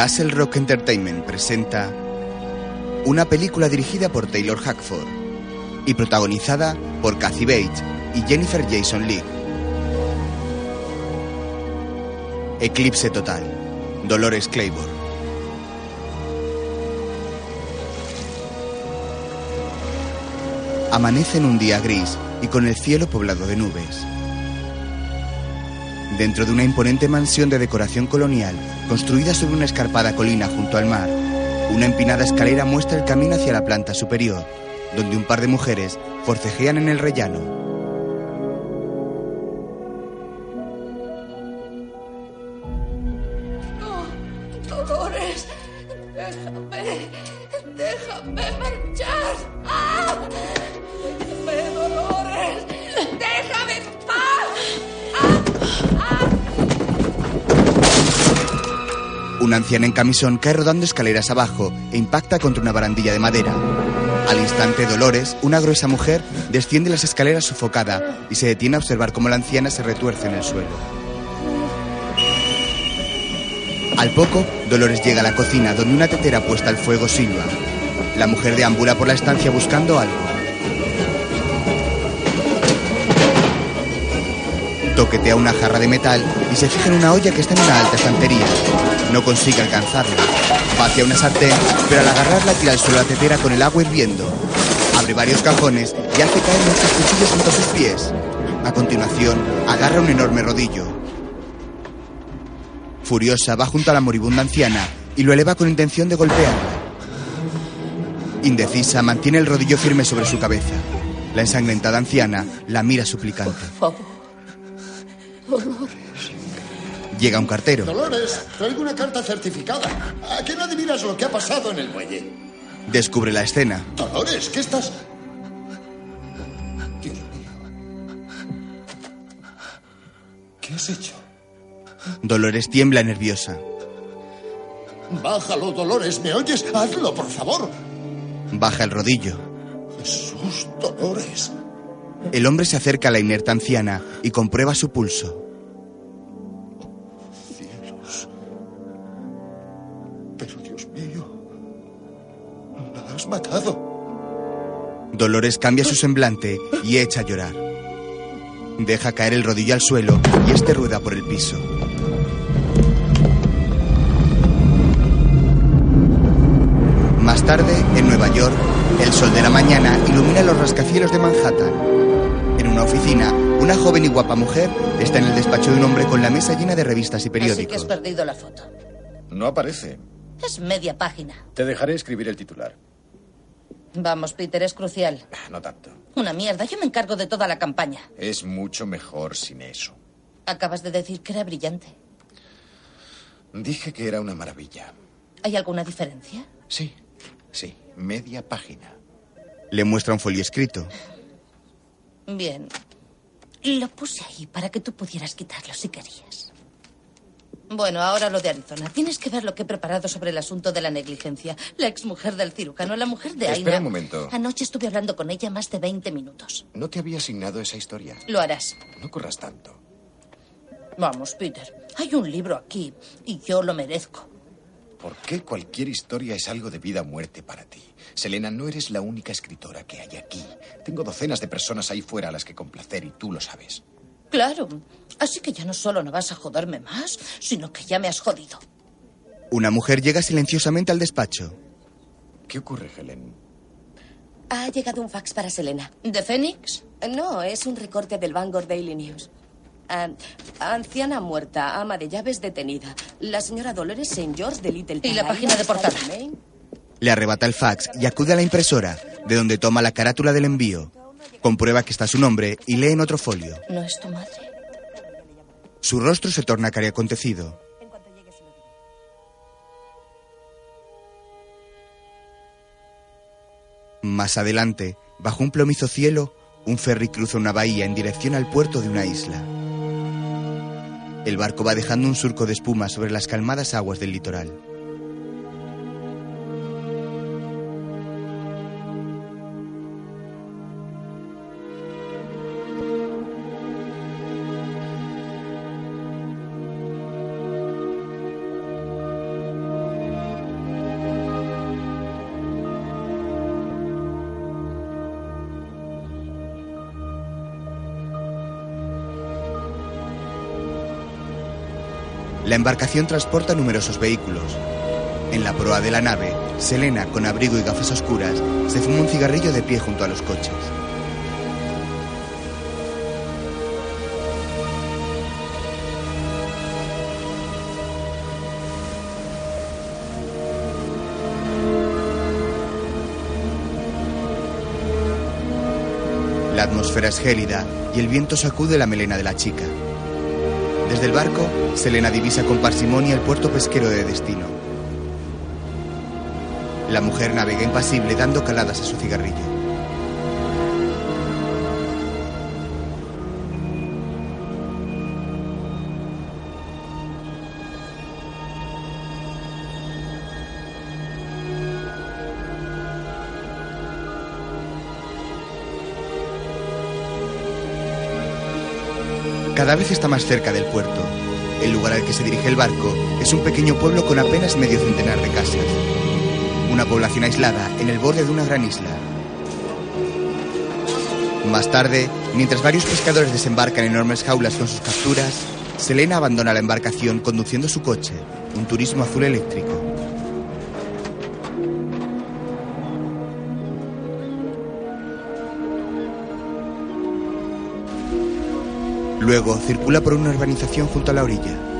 Castle Rock Entertainment presenta una película dirigida por Taylor Hackford y protagonizada por Kathy Bates y Jennifer Jason Leigh. Eclipse Total, Dolores Claiborne. Amanece en un día gris y con el cielo poblado de nubes. Dentro de una imponente mansión de decoración colonial, construida sobre una escarpada colina junto al mar, una empinada escalera muestra el camino hacia la planta superior, donde un par de mujeres forcejean en el rellano. En camisón cae rodando escaleras abajo e impacta contra una barandilla de madera. Al instante, Dolores, una gruesa mujer, desciende las escaleras sofocada y se detiene a observar cómo la anciana se retuerce en el suelo. Al poco, Dolores llega a la cocina donde una tetera puesta al fuego silba. La mujer deambula por la estancia buscando algo. Toquetea una jarra de metal y se fija en una olla que está en una alta estantería. No consigue alcanzarla. Va hacia una sartén, pero al agarrarla tira al suelo la tetera con el agua hirviendo. Abre varios cajones y hace caer muchos cuchillos junto a sus pies. A continuación, agarra un enorme rodillo. Furiosa, va junto a la moribunda anciana y lo eleva con intención de golpearla. Indecisa, mantiene el rodillo firme sobre su cabeza. La ensangrentada anciana la mira suplicante. Llega un cartero. Dolores, traigo una carta certificada. ¿A qué no adivinas lo que ha pasado en el muelle? Descubre la escena. Dolores, ¿qué estás...? Dios mío. ¿Qué has hecho? Dolores tiembla nerviosa. Bájalo, Dolores, ¿me oyes? Hazlo, por favor. Baja el rodillo. Jesús, Dolores. El hombre se acerca a la inerte anciana y comprueba su pulso. Matado. Dolores cambia su semblante y echa a llorar. Deja caer el rodillo al suelo y este rueda por el piso. Más tarde, en Nueva York, el sol de la mañana ilumina los rascacielos de Manhattan. En una oficina, una joven y guapa mujer está en el despacho de un hombre con la mesa llena de revistas y Así que periódicos. has perdido la foto. No aparece. Es media página. Te dejaré escribir el titular. Vamos, Peter, es crucial. Ah, No tanto. Una mierda, yo me encargo de toda la campaña. Es mucho mejor sin eso. Acabas de decir que era brillante. Dije que era una maravilla. ¿Hay alguna diferencia? Sí, sí. Media página. Le muestra un folio escrito. Bien. Lo puse ahí para que tú pudieras quitarlo si querías. Bueno, ahora lo de Arizona. Tienes que ver lo que he preparado sobre el asunto de la negligencia. La exmujer del cirujano, la mujer de Aina. Espera un momento. Anoche estuve hablando con ella más de 20 minutos. No te había asignado esa historia. Lo harás. No corras tanto. Vamos, Peter. Hay un libro aquí y yo lo merezco. ¿Por qué cualquier historia es algo de vida o muerte para ti? Selena, no eres la única escritora que hay aquí. Tengo docenas de personas ahí fuera a las que complacer y tú lo sabes. Claro. Así que ya no solo no vas a joderme más, sino que ya me has jodido. Una mujer llega silenciosamente al despacho. ¿Qué ocurre, Helen? Ha llegado un fax para Selena. ¿De Fénix? No, es un recorte del Bangor Daily News. Ah, anciana muerta, ama de llaves detenida. La señora Dolores St. George de Little ¿Y la página de portada? Le arrebata el fax y acude a la impresora, de donde toma la carátula del envío. Comprueba que está su nombre y lee en otro folio. No es tu madre. Su rostro se torna cariacontecido. Más adelante, bajo un plomizo cielo, un ferry cruza una bahía en dirección al puerto de una isla. El barco va dejando un surco de espuma sobre las calmadas aguas del litoral. La embarcación transporta numerosos vehículos. En la proa de la nave, Selena, con abrigo y gafas oscuras, se fuma un cigarrillo de pie junto a los coches. La atmósfera es gélida y el viento sacude la melena de la chica. Desde el barco, Selena divisa con parsimonia el puerto pesquero de destino. La mujer navega impasible dando caladas a su cigarrillo. Cada vez está más cerca del puerto. El lugar al que se dirige el barco es un pequeño pueblo con apenas medio centenar de casas. Una población aislada en el borde de una gran isla. Más tarde, mientras varios pescadores desembarcan enormes jaulas con sus capturas, Selena abandona la embarcación conduciendo su coche, un turismo azul eléctrico. Luego circula por una urbanización junto a la orilla.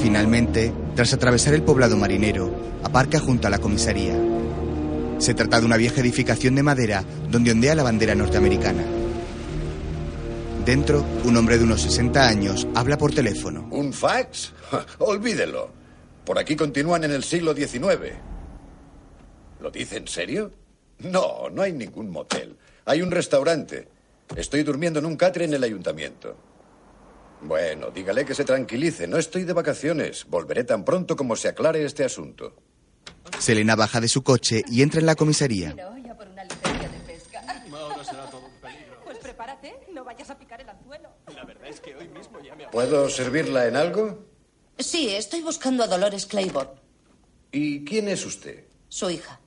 Finalmente, tras atravesar el poblado marinero, aparca junto a la comisaría. Se trata de una vieja edificación de madera donde ondea la bandera norteamericana. Dentro, un hombre de unos 60 años habla por teléfono. ¿Un fax? Olvídelo. Por aquí continúan en el siglo XIX. ¿Lo dice en serio? No, no hay ningún motel. Hay un restaurante. Estoy durmiendo en un catre en el ayuntamiento. Bueno, dígale que se tranquilice. No estoy de vacaciones. Volveré tan pronto como se aclare este asunto. Selena baja de su coche y entra en la comisaría. Pues prepárate, no vayas a picar el anzuelo. ¿Puedo servirla en algo? Sí, estoy buscando a Dolores Claiborne, ¿Y quién es usted? su hija.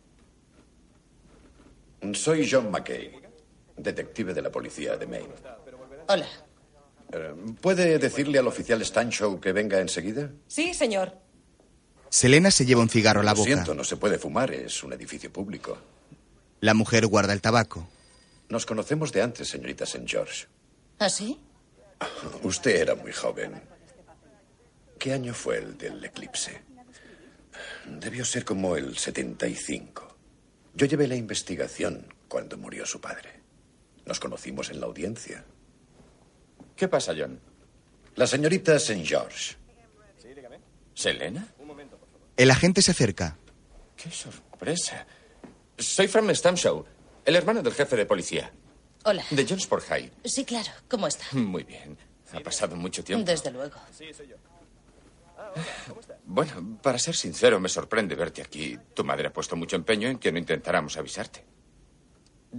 Soy John McKay, detective de la policía de Maine. Hola. Eh, ¿Puede decirle al oficial Stanchow que venga enseguida? Sí, señor. Selena se lleva un cigarro a la Lo boca. siento, no se puede fumar, es un edificio público. La mujer guarda el tabaco. Nos conocemos de antes, señorita St. George. ¿Ah, sí? Usted era muy joven. ¿Qué año fue el del eclipse? Debió ser como el 75. Yo llevé la investigación cuando murió su padre. Nos conocimos en la audiencia. ¿Qué pasa, John? La señorita St. George. ¿Selena? El agente se acerca. ¡Qué sorpresa! Soy Frank Stamshaw, el hermano del jefe de policía, Hola. de Jonesport High. Sí, claro. ¿Cómo está? Muy bien. Ha pasado mucho tiempo. Desde luego. Bueno, para ser sincero, me sorprende verte aquí. Tu madre ha puesto mucho empeño en que no intentáramos avisarte.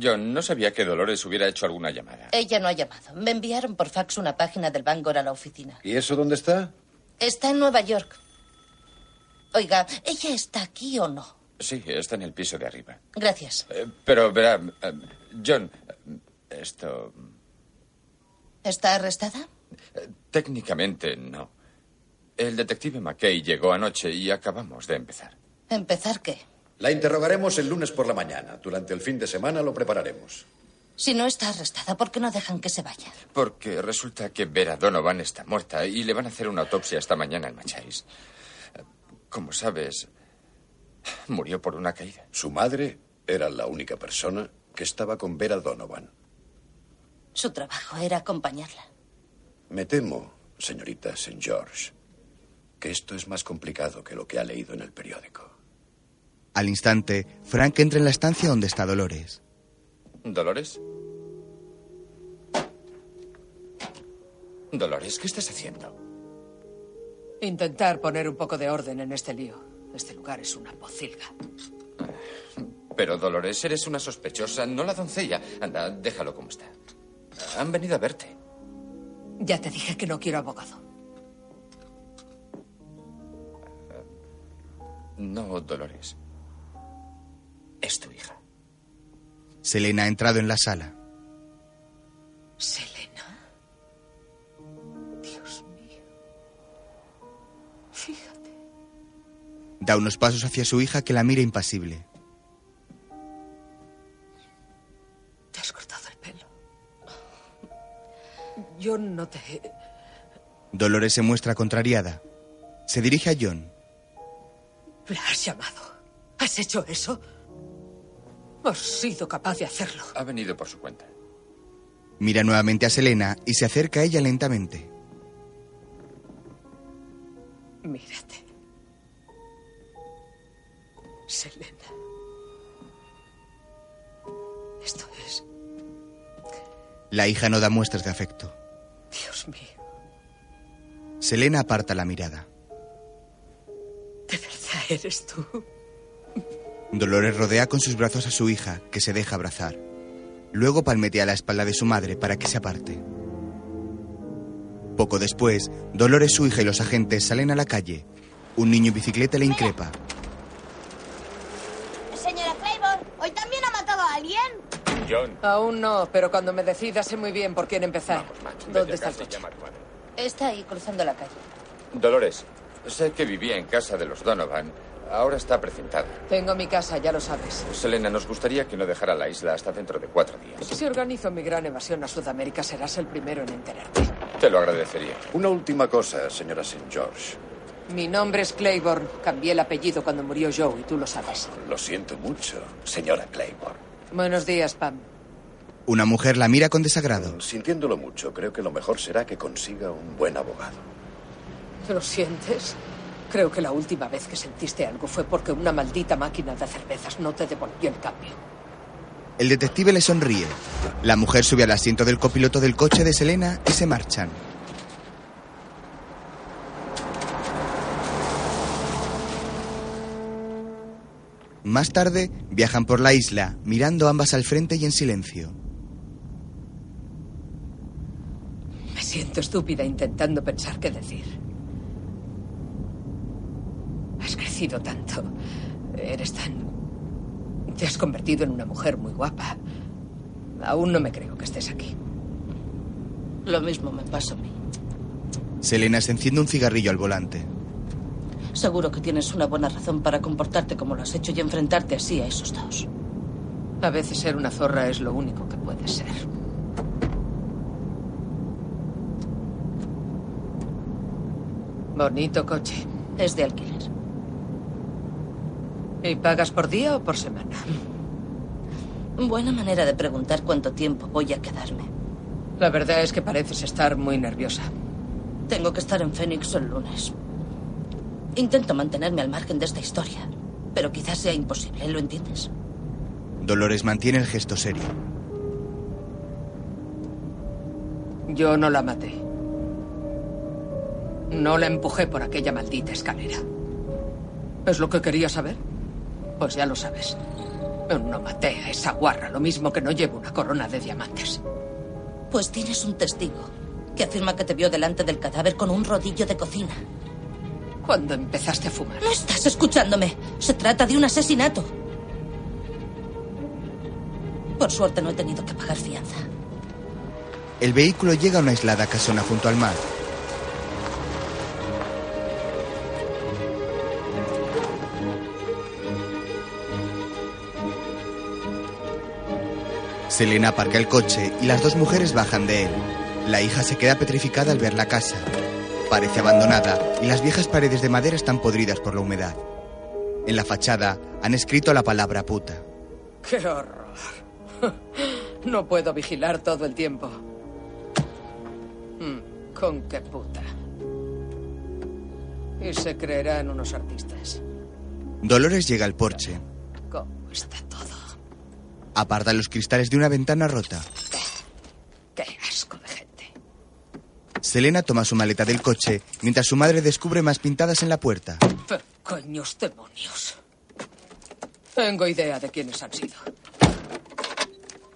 John, no sabía que Dolores hubiera hecho alguna llamada. Ella no ha llamado. Me enviaron por fax una página del Bangor a la oficina. ¿Y eso dónde está? Está en Nueva York. Oiga, ¿ella está aquí o no? Sí, está en el piso de arriba. Gracias. Eh, pero verá, eh, John, esto ¿Está arrestada? eh, técnicamente no. El detective McKay llegó anoche y acabamos de empezar. ¿Empezar qué? La interrogaremos el lunes por la mañana. Durante el fin de semana lo prepararemos. Si no está arrestada, ¿por qué no dejan que se vaya? Porque resulta que Vera Donovan está muerta y le van a hacer una autopsia esta mañana en Machais. Como sabes, murió por una caída. Su madre era la única persona que estaba con Vera Donovan. Su trabajo era acompañarla. Me temo, señorita St. George, que esto es más complicado que lo que ha leído en el periódico. Al instante, Frank entra en la estancia donde está Dolores. ¿Dolores? Dolores, ¿qué estás haciendo? Intentar poner un poco de orden en este lío. Este lugar es una pocilga. Pero, Dolores, eres una sospechosa, no la doncella. Anda, déjalo como está. Han venido a verte. Ya te dije que no quiero abogado. No, Dolores. es tu hija. Selena ha entrado en la sala. Selena. Dios mío. Fíjate. Da unos pasos hacia su hija que la mira impasible. Yo no te... Dolores se muestra contrariada. Se dirige a John. ¿La has llamado? ¿Has hecho eso? Has sido capaz de hacerlo. Ha venido por su cuenta. Mira nuevamente a Selena y se acerca a ella lentamente. Mírate. Selena. Esto es... La hija no da muestras de afecto. Dios mío. Selena aparta la mirada. ¿De verdad eres tú? Dolores rodea con sus brazos a su hija, que se deja abrazar. Luego palmetea la espalda de su madre para que se aparte. Poco después, Dolores, su hija y los agentes salen a la calle. Un niño en bicicleta le increpa. Señora Claiborne, ¿hoy también ha matado a alguien? John. Aún no, pero cuando me decida sé muy bien por quién empezar. ¿Dónde está el coche? Está ahí cruzando la calle. Dolores, sé que vivía en casa de los Donovan. Ahora está precintada. Tengo mi casa, ya lo sabes. Selena, nos gustaría que no dejara la isla hasta dentro de cuatro días. Si organizo mi gran evasión a Sudamérica, serás el primero en enterarte. Te lo agradecería. Una última cosa, señora St. George. Mi nombre es Claiborne. Cambié el apellido cuando murió Joe y tú lo sabes. Lo siento mucho, señora Claiborne. Buenos días, Pam. Una mujer la mira con desagrado. Sintiéndolo mucho, creo que lo mejor será que consiga un buen abogado. ¿Lo sientes? Creo que la última vez que sentiste algo fue porque una maldita máquina de cervezas no te devolvió el cambio. El detective le sonríe. La mujer sube al asiento del copiloto del coche de Selena y se marchan. Más tarde, viajan por la isla, mirando ambas al frente y en silencio. Me siento estúpida intentando pensar qué decir. Has crecido tanto. Eres tan... Te has convertido en una mujer muy guapa. Aún no me creo que estés aquí. Lo mismo me pasa a mí. Selena se enciende un cigarrillo al volante. Seguro que tienes una buena razón para comportarte como lo has hecho y enfrentarte así a esos dos. A veces ser una zorra es lo único que puedes ser. Bonito coche. Es de alquiler. ¿Y pagas por día o por semana? Buena manera de preguntar cuánto tiempo voy a quedarme. La verdad es que pareces estar muy nerviosa. Tengo que estar en Phoenix el lunes. Intento mantenerme al margen de esta historia, pero quizás sea imposible, ¿lo entiendes? Dolores mantiene el gesto serio. Yo no la maté. No la empujé por aquella maldita escalera. ¿Es lo que quería saber? Pues ya lo sabes. No maté a esa guarra, lo mismo que no llevo una corona de diamantes. Pues tienes un testigo que afirma que te vio delante del cadáver con un rodillo de cocina. Cuando empezaste a fumar. No estás escuchándome. Se trata de un asesinato. Por suerte no he tenido que pagar fianza. El vehículo llega a una aislada casona junto al mar. Selena aparca el coche y las dos mujeres bajan de él. La hija se queda petrificada al ver la casa. Parece abandonada y las viejas paredes de madera están podridas por la humedad. En la fachada han escrito la palabra puta. ¡Qué horror! No puedo vigilar todo el tiempo. Mm, ¿Con qué puta? Y se creerán unos artistas. Dolores llega al porche. ¿Cómo está todo? Aparta los cristales de una ventana rota. ¡Qué asco de gente! Selena toma su maleta del coche mientras su madre descubre más pintadas en la puerta. ¡Pequeños demonios! Tengo idea de quiénes han sido.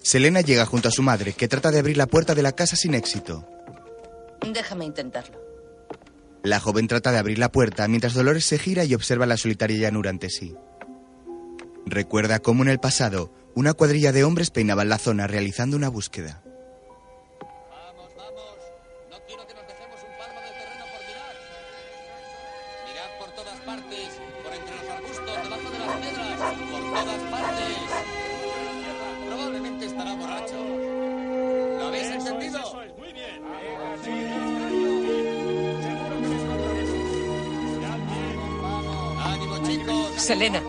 Selena llega junto a su madre, que trata de abrir la puerta de la casa sin éxito. Déjame intentarlo. La joven trata de abrir la puerta mientras Dolores se gira y observa la solitaria llanura ante sí. Recuerda cómo en el pasado una cuadrilla de hombres peinaban la zona realizando una búsqueda. Vamos, vamos. No quiero que nos dejemos un palmo del terreno por mirar. Mirad por todas partes, por entre los arbustos, debajo de las piedras, por todas partes. Probablemente estará borracho. ¿Lo habéis entendido? Muy bien. Ánimo, chicos. Selena,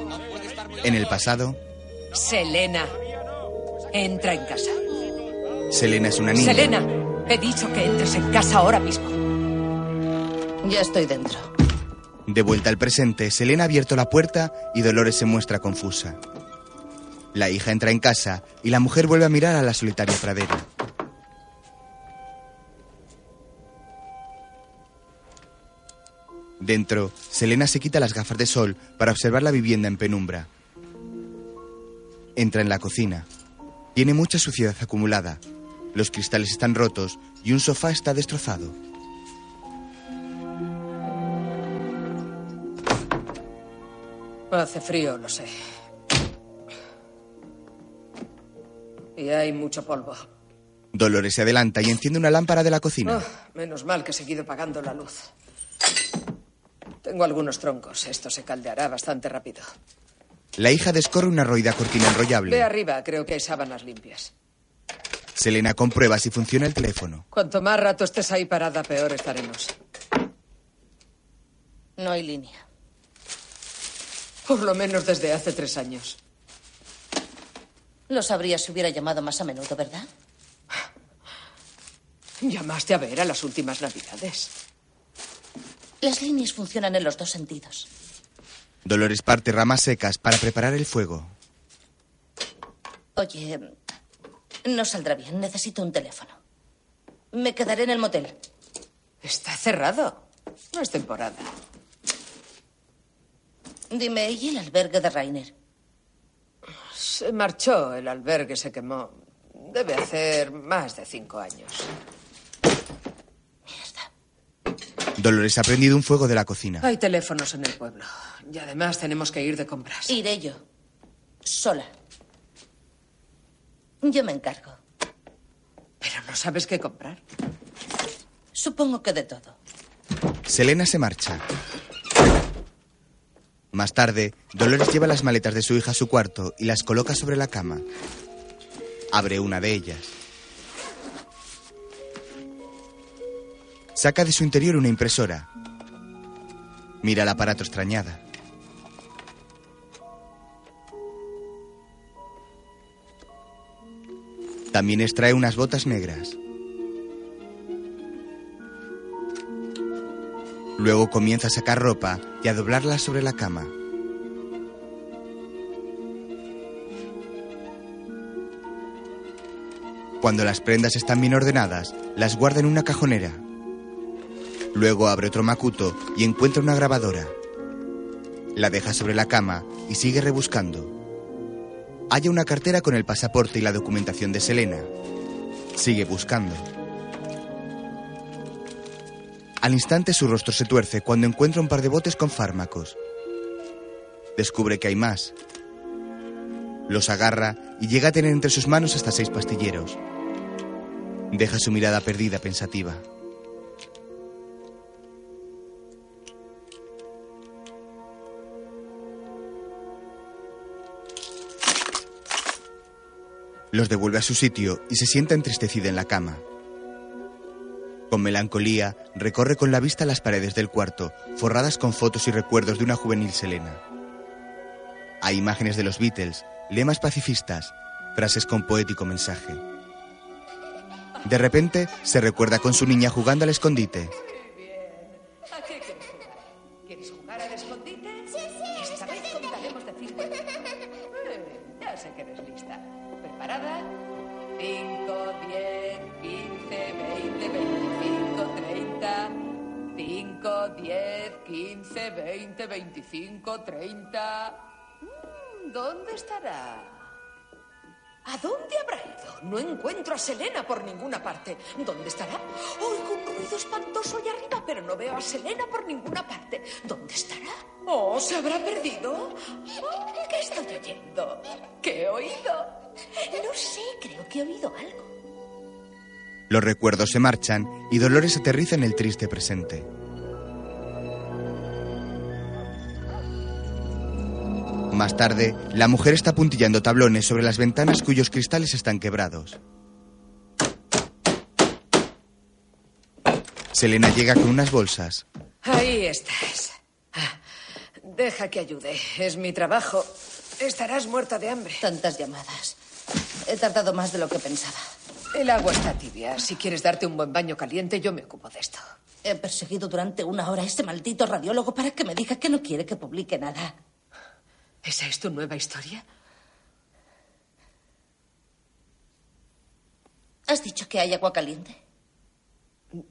En el pasado, Selena. Entra en casa. Selena es una niña. Selena, he dicho que entres en casa ahora mismo. Ya estoy dentro. De vuelta al presente, Selena ha abierto la puerta y Dolores se muestra confusa. La hija entra en casa y la mujer vuelve a mirar a la solitaria pradera. Dentro, Selena se quita las gafas de sol para observar la vivienda en penumbra. Entra en la cocina. Tiene mucha suciedad acumulada. Los cristales están rotos y un sofá está destrozado. Hace frío, lo sé. Y hay mucho polvo. Dolores se adelanta y enciende una lámpara de la cocina. Ah, menos mal que he seguido pagando la luz. Tengo algunos troncos. Esto se caldeará bastante rápido. La hija descorre una roída cortina Ve enrollable. arriba, creo que hay sábanas limpias. Selena comprueba si funciona el teléfono. Cuanto más rato estés ahí parada, peor estaremos. No hay línea. Por lo menos desde hace tres años. Lo sabría si hubiera llamado más a menudo, ¿verdad? Llamaste a ver a las últimas navidades. Las líneas funcionan en los dos sentidos. Dolores parte ramas secas para preparar el fuego. Oye, no saldrá bien. Necesito un teléfono. Me quedaré en el motel. Está cerrado. No es temporada. Dime, ¿y el albergue de Rainer? Se marchó, el albergue se quemó. Debe hacer más de cinco años. Dolores ha prendido un fuego de la cocina. Hay teléfonos en el pueblo. Y además tenemos que ir de compras. Iré yo. Sola. Yo me encargo. Pero no sabes qué comprar. Supongo que de todo. Selena se marcha. Más tarde, Dolores lleva las maletas de su hija a su cuarto y las coloca sobre la cama. Abre una de ellas. Saca de su interior una impresora. Mira el aparato extrañada. También extrae unas botas negras. Luego comienza a sacar ropa y a doblarla sobre la cama. Cuando las prendas están bien ordenadas, las guarda en una cajonera. Luego abre otro macuto y encuentra una grabadora. La deja sobre la cama y sigue rebuscando. Halla una cartera con el pasaporte y la documentación de Selena. Sigue buscando. Al instante su rostro se tuerce cuando encuentra un par de botes con fármacos. Descubre que hay más. Los agarra y llega a tener entre sus manos hasta seis pastilleros. Deja su mirada perdida, pensativa. Los devuelve a su sitio y se sienta entristecida en la cama. Con melancolía, recorre con la vista las paredes del cuarto, forradas con fotos y recuerdos de una juvenil Selena. Hay imágenes de los Beatles, lemas pacifistas, frases con poético mensaje. De repente, se recuerda con su niña jugando al escondite. 15, 20, 25, 30. Mm, ¿Dónde estará? ¿A dónde habrá ido? No encuentro a Selena por ninguna parte. ¿Dónde estará? Oigo un ruido espantoso allá arriba, pero pero no veo a Selena por ninguna parte. ¿Dónde estará? ¿Oh, se habrá perdido? Oh, ¿Qué estoy oyendo? ¿Qué he oído? No sé, creo que he oído algo. Los recuerdos se marchan y Dolores aterriza en el triste presente. Más tarde, la mujer está puntillando tablones sobre las ventanas cuyos cristales están quebrados. Selena llega con unas bolsas. Ahí estás. Ah, Deja que ayude. Es mi trabajo. Estarás muerta de hambre. Tantas llamadas. He tardado más de lo que pensaba. El agua está tibia. Si quieres darte un buen baño caliente, yo me ocupo de esto. He perseguido durante una hora a ese maldito radiólogo para que me diga que no quiere que publique nada. ¿Esa es tu nueva historia? ¿Has dicho que hay agua caliente?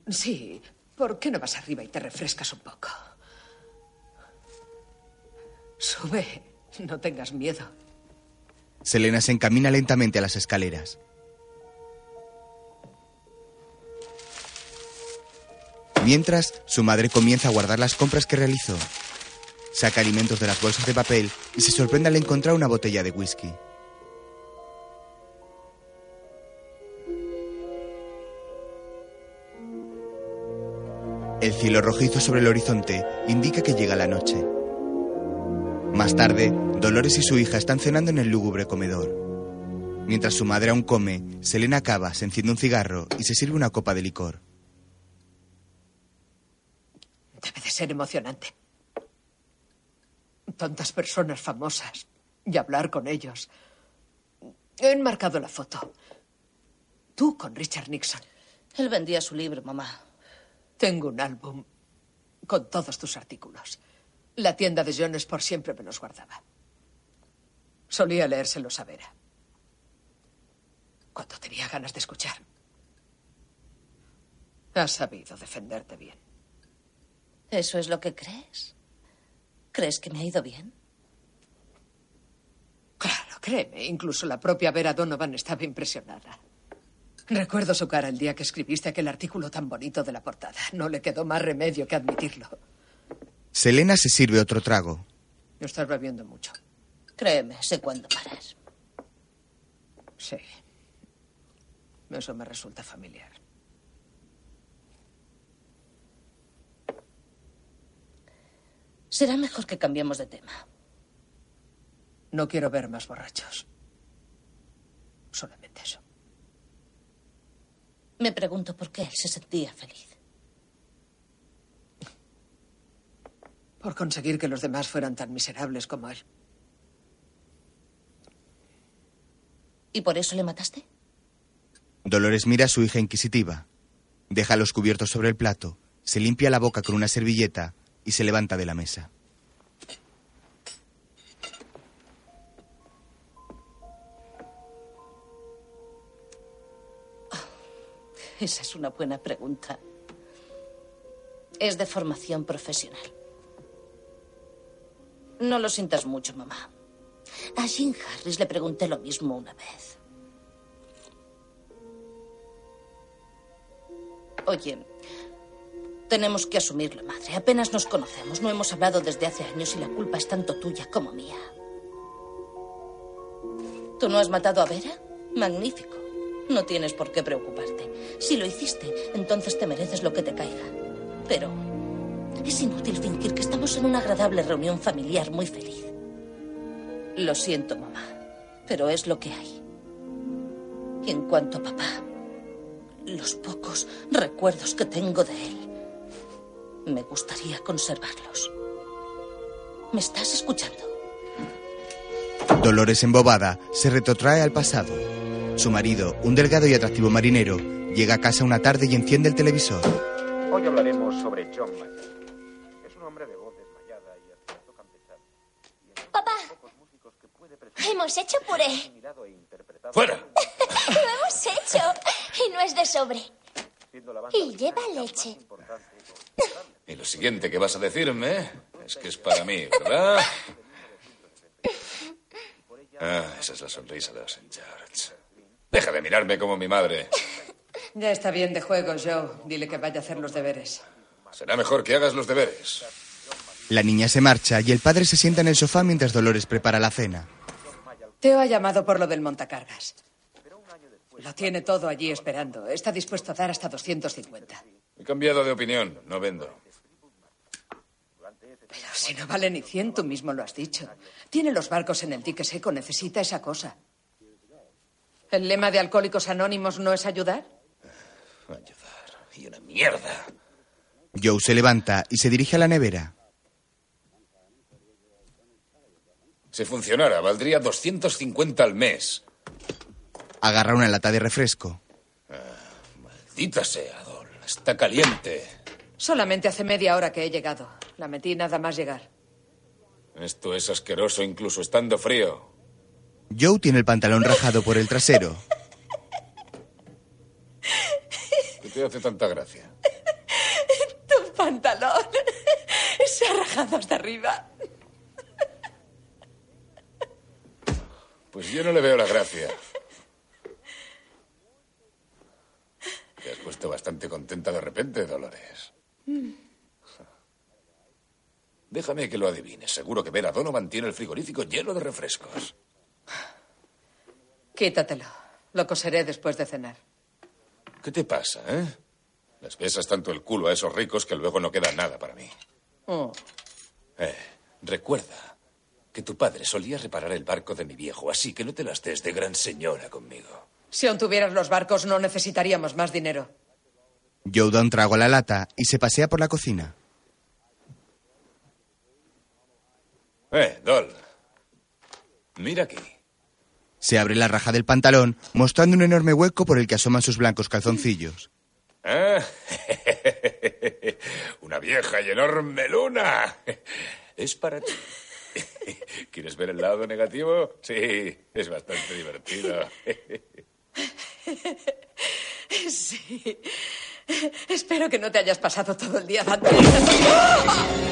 Sí. ¿Por qué no vas arriba y te refrescas un poco? Sube. No tengas miedo. Selena se encamina lentamente a las escaleras. Mientras, su madre comienza a guardar las compras que realizó. Saca alimentos de las bolsas de papel y se sorprende al encontrar una botella de whisky. El cielo rojizo sobre el horizonte indica que llega la noche. Más tarde, Dolores y su hija están cenando en el lúgubre comedor. Mientras su madre aún come, Selena acaba, se enciende un cigarro y se sirve una copa de licor. Debe de ser emocionante. Tantas personas famosas y hablar con ellos. He enmarcado la foto. Tú con Richard Nixon. Él vendía su libro, mamá. Tengo un álbum con todos tus artículos. La tienda de Jones por siempre me los guardaba. Solía leérselos a Vera. Cuando tenía ganas de escuchar. Has sabido defenderte bien. ¿Eso es lo que crees? ¿Crees que me ha ido bien? Claro, créeme, incluso la propia Vera Donovan estaba impresionada. Recuerdo su cara el día que escribiste aquel artículo tan bonito de la portada. No le quedó más remedio que admitirlo. Selena se sirve otro trago. Estás bebiendo mucho. Créeme, sé cuándo paras. Sí. Eso me resulta familiar. Será mejor que cambiemos de tema. No quiero ver más borrachos. Solamente eso. Me pregunto por qué él se sentía feliz. Por conseguir que los demás fueran tan miserables como él. ¿Y por eso le mataste? Dolores mira a su hija inquisitiva. Deja los cubiertos sobre el plato, se limpia la boca con una servilleta y se levanta de la mesa. Esa es una buena pregunta. Es de formación profesional. No lo sientas mucho, mamá. A Jean Harris le pregunté lo mismo una vez. Oye, tenemos que asumirlo, madre. Apenas nos conocemos, no hemos hablado desde hace años y la culpa es tanto tuya como mía. ¿Tú no has matado a Vera? Magnífico. No tienes por qué preocuparte. Si lo hiciste, entonces te mereces lo que te caiga. Pero es inútil fingir que estamos en una agradable reunión familiar muy feliz. Lo siento, mamá, pero es lo que hay. Y en cuanto a papá, los pocos recuerdos que tengo de él, me gustaría conservarlos. ¿Me estás escuchando? Dolores embobada se retrotrae al pasado. Su marido, un delgado y atractivo marinero, llega a casa una tarde y enciende el televisor. Hoy hablaremos sobre John Mayer. Es un hombre de voz desmayada y acento campesano. Papá, hemos hecho puré. ¡Fuera! Lo hemos hecho. Y no es de sobre. Y lleva leche. Y lo siguiente que vas a decirme es que es para mí, ¿verdad? Ah, esa es la sonrisa de los St. George. Deja de mirarme como mi madre. Ya está bien de juego, Joe. Dile que vaya a hacer los deberes. Será mejor que hagas los deberes. La niña se marcha y el padre se sienta en el sofá mientras Dolores prepara la cena. Teo ha llamado por lo del montacargas. Lo tiene todo allí esperando. Está dispuesto a dar hasta 250. He cambiado de opinión. No vendo. Pero si no vale ni 100, tú mismo lo has dicho. Tiene los barcos en el dique seco. Necesita esa cosa. ¿El lema de Alcohólicos Anónimos no es ayudar? Ayudar. Y una mierda. Joe se levanta y se dirige a la nevera. Si funcionara, valdría 250 al mes. Agarra una lata de refresco. Maldita sea, Dol. Está caliente. Solamente hace media hora que he llegado. La metí nada más llegar. Esto es asqueroso incluso estando frío. Joe tiene el pantalón rajado por el trasero. ¿Qué te hace tanta gracia? Tu pantalón se ha rajado hasta arriba. Pues yo no le veo la gracia. Te has puesto bastante contenta de repente, Dolores. Déjame que lo adivine. Seguro que ver a Donovan tiene el frigorífico lleno de refrescos. Quítatelo. Lo coseré después de cenar. ¿Qué te pasa, eh? Les besas tanto el culo a esos ricos que luego no queda nada para mí. Oh. Eh, recuerda que tu padre solía reparar el barco de mi viejo, así que no te las des de gran señora conmigo. Si aún tuvieras los barcos, no necesitaríamos más dinero. Joe da un trago a la lata y se pasea por la cocina. Eh, Dol. Mira aquí. Se abre la raja del pantalón, mostrando un enorme hueco por el que asoman sus blancos calzoncillos. ¿Eh? Una vieja y enorme luna. Es para ti. ¿Quieres ver el lado negativo? Sí, es bastante divertido. Sí. Espero que no te hayas pasado todo el día dando.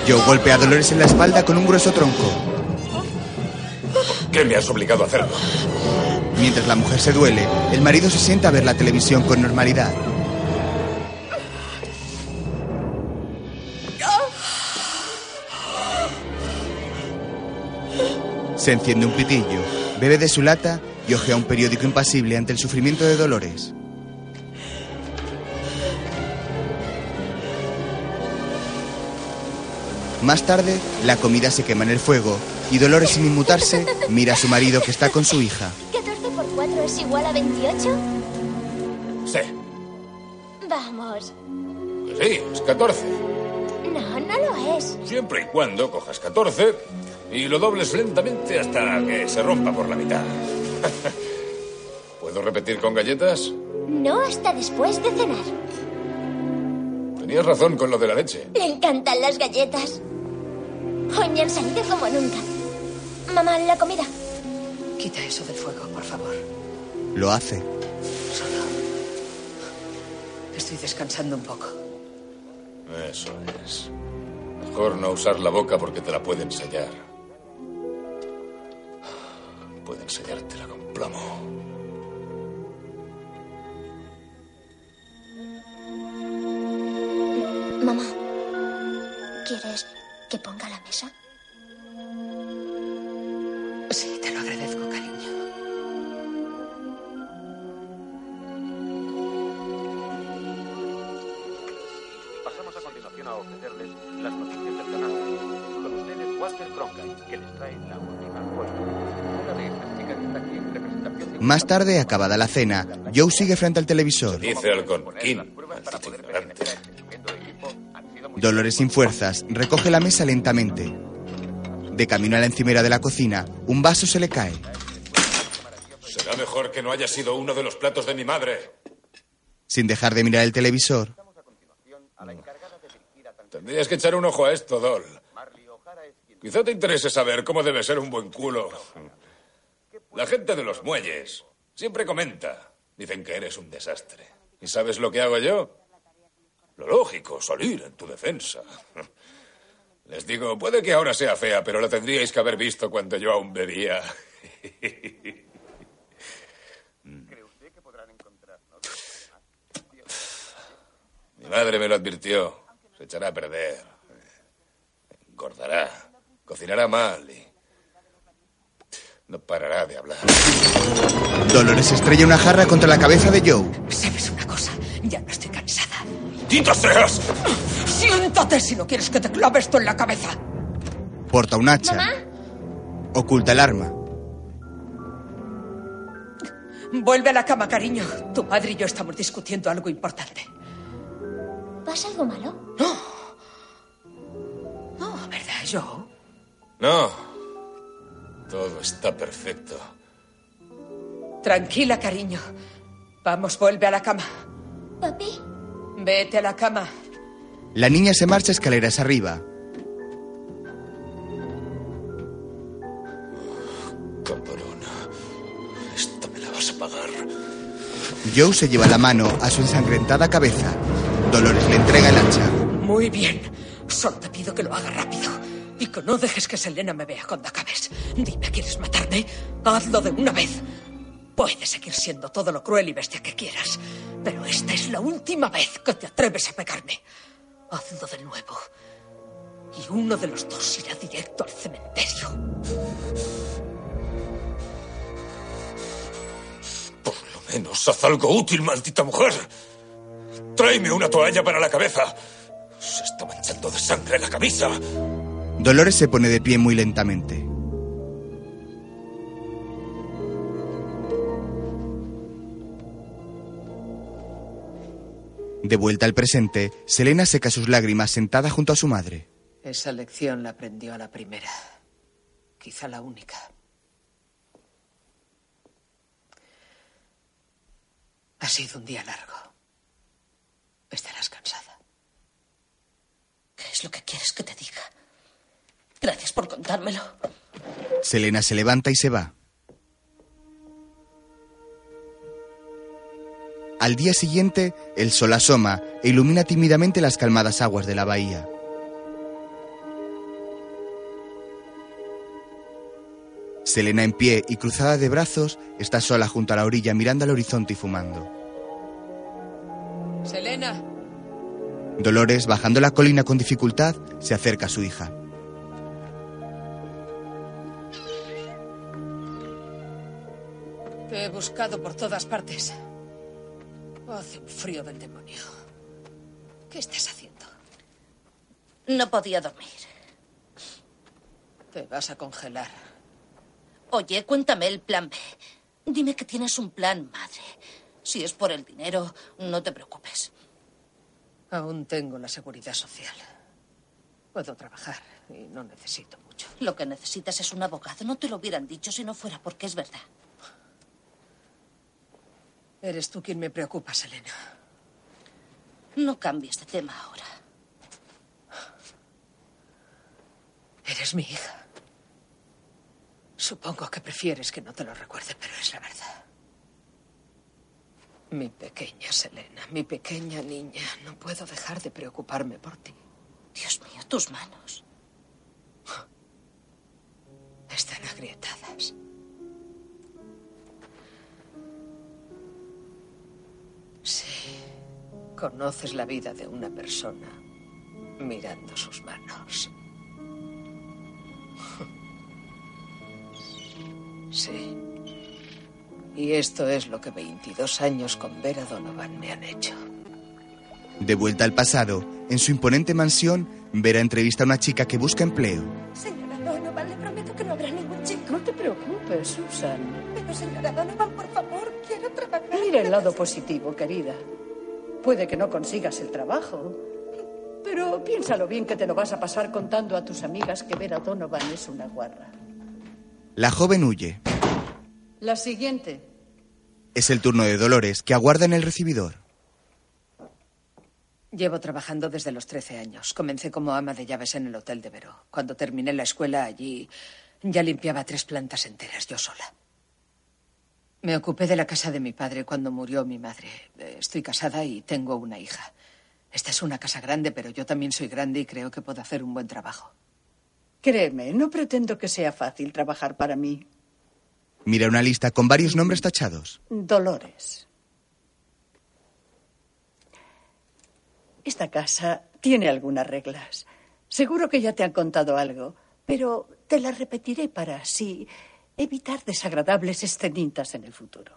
Joe golpea a Dolores en la espalda con un grueso tronco. ¿Por qué me has obligado a hacerlo? Mientras la mujer se duele, el marido se sienta a ver la televisión con normalidad. Se enciende un pitillo, bebe de su lata y ojea un periódico impasible ante el sufrimiento de Dolores. Más tarde, la comida se quema en el fuego y Dolores, sin inmutarse, mira a su marido que está con su hija. 14 por 4 es igual a 28. Sí, Vamos. sí, es 14. No, no lo es. Siempre y cuando cojas 14 y lo dobles lentamente hasta que se rompa por la mitad. ¿Puedo repetir con galletas? No hasta después de cenar. Tenías razón con lo de la leche. Le encantan las galletas. Hoy me han salido como nunca. Mamá, la comida. Quita eso del fuego, por favor. Lo hace. Solo. Estoy descansando un poco. Eso es. Mejor no usar la boca porque te la pueden sellar. Pueden sellártela con plomo. Mamá, ¿quieres que ponga la mesa? Sí, te lo agradezco, cariño. Pasamos a continuación a ofrecerles las noticias del canal. Con ustedes, Walter Cronkite, que les trae la última encuesta. Una de estas chicas está aquí en representación de... Más tarde, acabada la cena, Joe sigue frente al televisor. Dice Algonquín, maldito ignorante. Dolores sin fuerzas recoge la mesa lentamente. De camino a la encimera de la cocina, un vaso se le cae. Será mejor que no haya sido uno de los platos de mi madre. Sin dejar de mirar el televisor, Tendrías que echar un ojo a esto, Dol. Quizá te interese saber cómo debe ser un buen culo. La gente de los muelles siempre comenta. Dicen que eres un desastre. ¿Y sabes lo que hago yo? Lo lógico, salir en tu defensa. Les digo, puede que ahora sea fea, pero la tendríais que haber visto cuando yo aún bebía. Mi madre me lo advirtió. Se echará a perder. Engordará. Cocinará mal y. No parará de hablar. Dolores estrella una jarra contra la cabeza de Joe. ¿Sabes una cosa? Ya no estoy ¡Tita seas! Siéntate si no quieres que te clave esto en la cabeza. Porta un hacha. Oculta el arma. Vuelve a la cama, cariño. Tu madre y yo estamos discutiendo algo importante. ¿Pasa algo malo? No, ¿verdad, Joe? No. Todo está perfecto. Tranquila, cariño. Vamos, vuelve a la cama. Papi, Vete a la cama. La niña se marcha escaleras arriba. Cabrona. Esta me la vas a pagar. Joe se lleva la mano a su ensangrentada cabeza. Dolores le entrega el hacha. Muy bien. Solo te pido que lo haga rápido. Y que no dejes que Selena me vea cuando acabes. Dime, ¿quieres matarme? Hazlo de una vez. Puedes seguir siendo todo lo cruel y bestia que quieras. Pero esta es la última vez que te atreves a pegarme. Hazlo de nuevo. Y uno de los dos irá directo al cementerio. Por lo menos haz algo útil, maldita mujer. Tráeme una toalla para la cabeza. Se está manchando de sangre la camisa. Dolores se pone de pie muy lentamente. De vuelta al presente, Selena seca sus lágrimas sentada junto a su madre. Esa lección la aprendió a la primera. Quizá la única. Ha sido un día largo. Estarás cansada. ¿Qué es lo que quieres que te diga? Gracias por contármelo. Selena se levanta y se va. Al día siguiente, el sol asoma e ilumina tímidamente las calmadas aguas de la bahía. Selena en pie y cruzada de brazos está sola junto a la orilla mirando al horizonte y fumando. Selena, Dolores, bajando la colina con dificultad, se acerca a su hija. te he buscado por todas partes. Hace un frío del demonio. ¿Qué estás haciendo? No podía dormir. Te vas a congelar. Oye, cuéntame el plan B. Dime que tienes un plan, madre. Si es por el dinero, no te preocupes. Aún tengo la seguridad social. Puedo trabajar y no necesito mucho. Lo que necesitas es un abogado. No te lo hubieran dicho si no fuera porque es verdad. Eres tú quien me preocupa, Selena. No cambies de tema ahora. Eres mi hija. Supongo que prefieres que no te lo recuerde, pero es la verdad. Mi pequeña Selena, mi pequeña niña, no puedo dejar de preocuparme por ti. Dios mío, tus manos. Están agrietadas. Conoces la vida de una persona mirando sus manos. Sí. Y esto es lo que 22 años con Vera Donovan me han hecho. De vuelta al pasado, en su imponente mansión, Vera entrevista a una chica que busca empleo. Señora Donovan, le prometo que no habrá ningún chico. No te preocupes, Susan. Pero señora Donovan, por favor, quiero trabajar. Mira el lado positivo, querida. Puede que no consigas el trabajo, pero piénsalo bien que te lo vas a pasar contando a tus amigas que Vera Donovan es una guarra. La joven huye. La siguiente. Es el turno de Dolores, que aguarda en el recibidor. Llevo trabajando desde los 13 años. Comencé como ama de llaves en el Hotel de Veró. Cuando terminé la escuela allí, ya limpiaba tres plantas enteras yo sola. Me ocupé de la casa de mi padre cuando murió mi madre. Eh, Estoy casada y tengo una hija. Esta es una casa grande, pero yo también soy grande y creo que puedo hacer un buen trabajo. Créeme, no pretendo que sea fácil trabajar para mí. Mira una lista con varios nombres tachados. Dolores. Esta casa tiene algunas reglas. Seguro que ya te han contado algo, pero te las repetiré para así evitar desagradables escenitas en el futuro.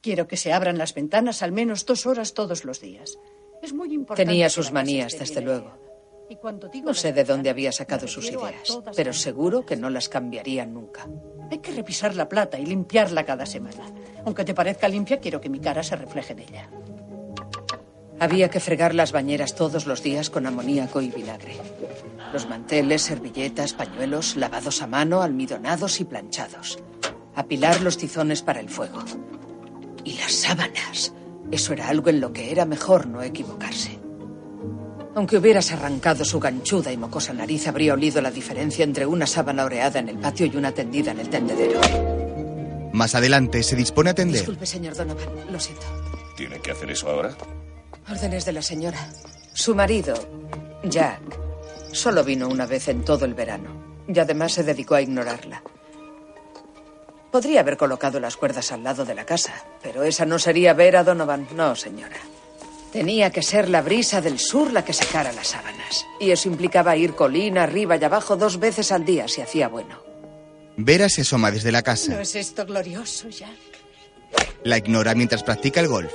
Quiero que se abran las ventanas al menos dos horas todos los días. Es muy importante. Tenía sus manías, desde luego. Y cuando digo No sé de dónde había sacado sus ideas, pero seguro que no las cambiaría nunca. Hay que repisar la plata y limpiarla cada semana. Aunque te parezca limpia, quiero que mi cara se refleje en ella. Había que fregar las bañeras todos los días con amoníaco y vinagre. Los manteles, servilletas, pañuelos, lavados a mano, almidonados y planchados. Apilar los tizones para el fuego. Y las sábanas. Eso era algo en lo que era mejor no equivocarse. Aunque hubieras arrancado su ganchuda y mocosa nariz, habría olido la diferencia entre una sábana oreada en el patio y una tendida en el tendedero. Más adelante se dispone a atender. Disculpe, señor Donovan, lo siento. ¿Tiene que hacer eso ahora? Órdenes de la señora. Su marido, Jack, solo vino una vez en todo el verano y además se dedicó a ignorarla. Podría haber colocado las cuerdas al lado de la casa, pero esa no sería ver a Donovan. No, señora. Tenía que ser la brisa del sur la que secara las sábanas. Y eso implicaba ir colina arriba y abajo dos veces al día si hacía bueno. Vera se asoma desde la ¿No casa. es esto glorioso, Jack? La ignora mientras practica el golf.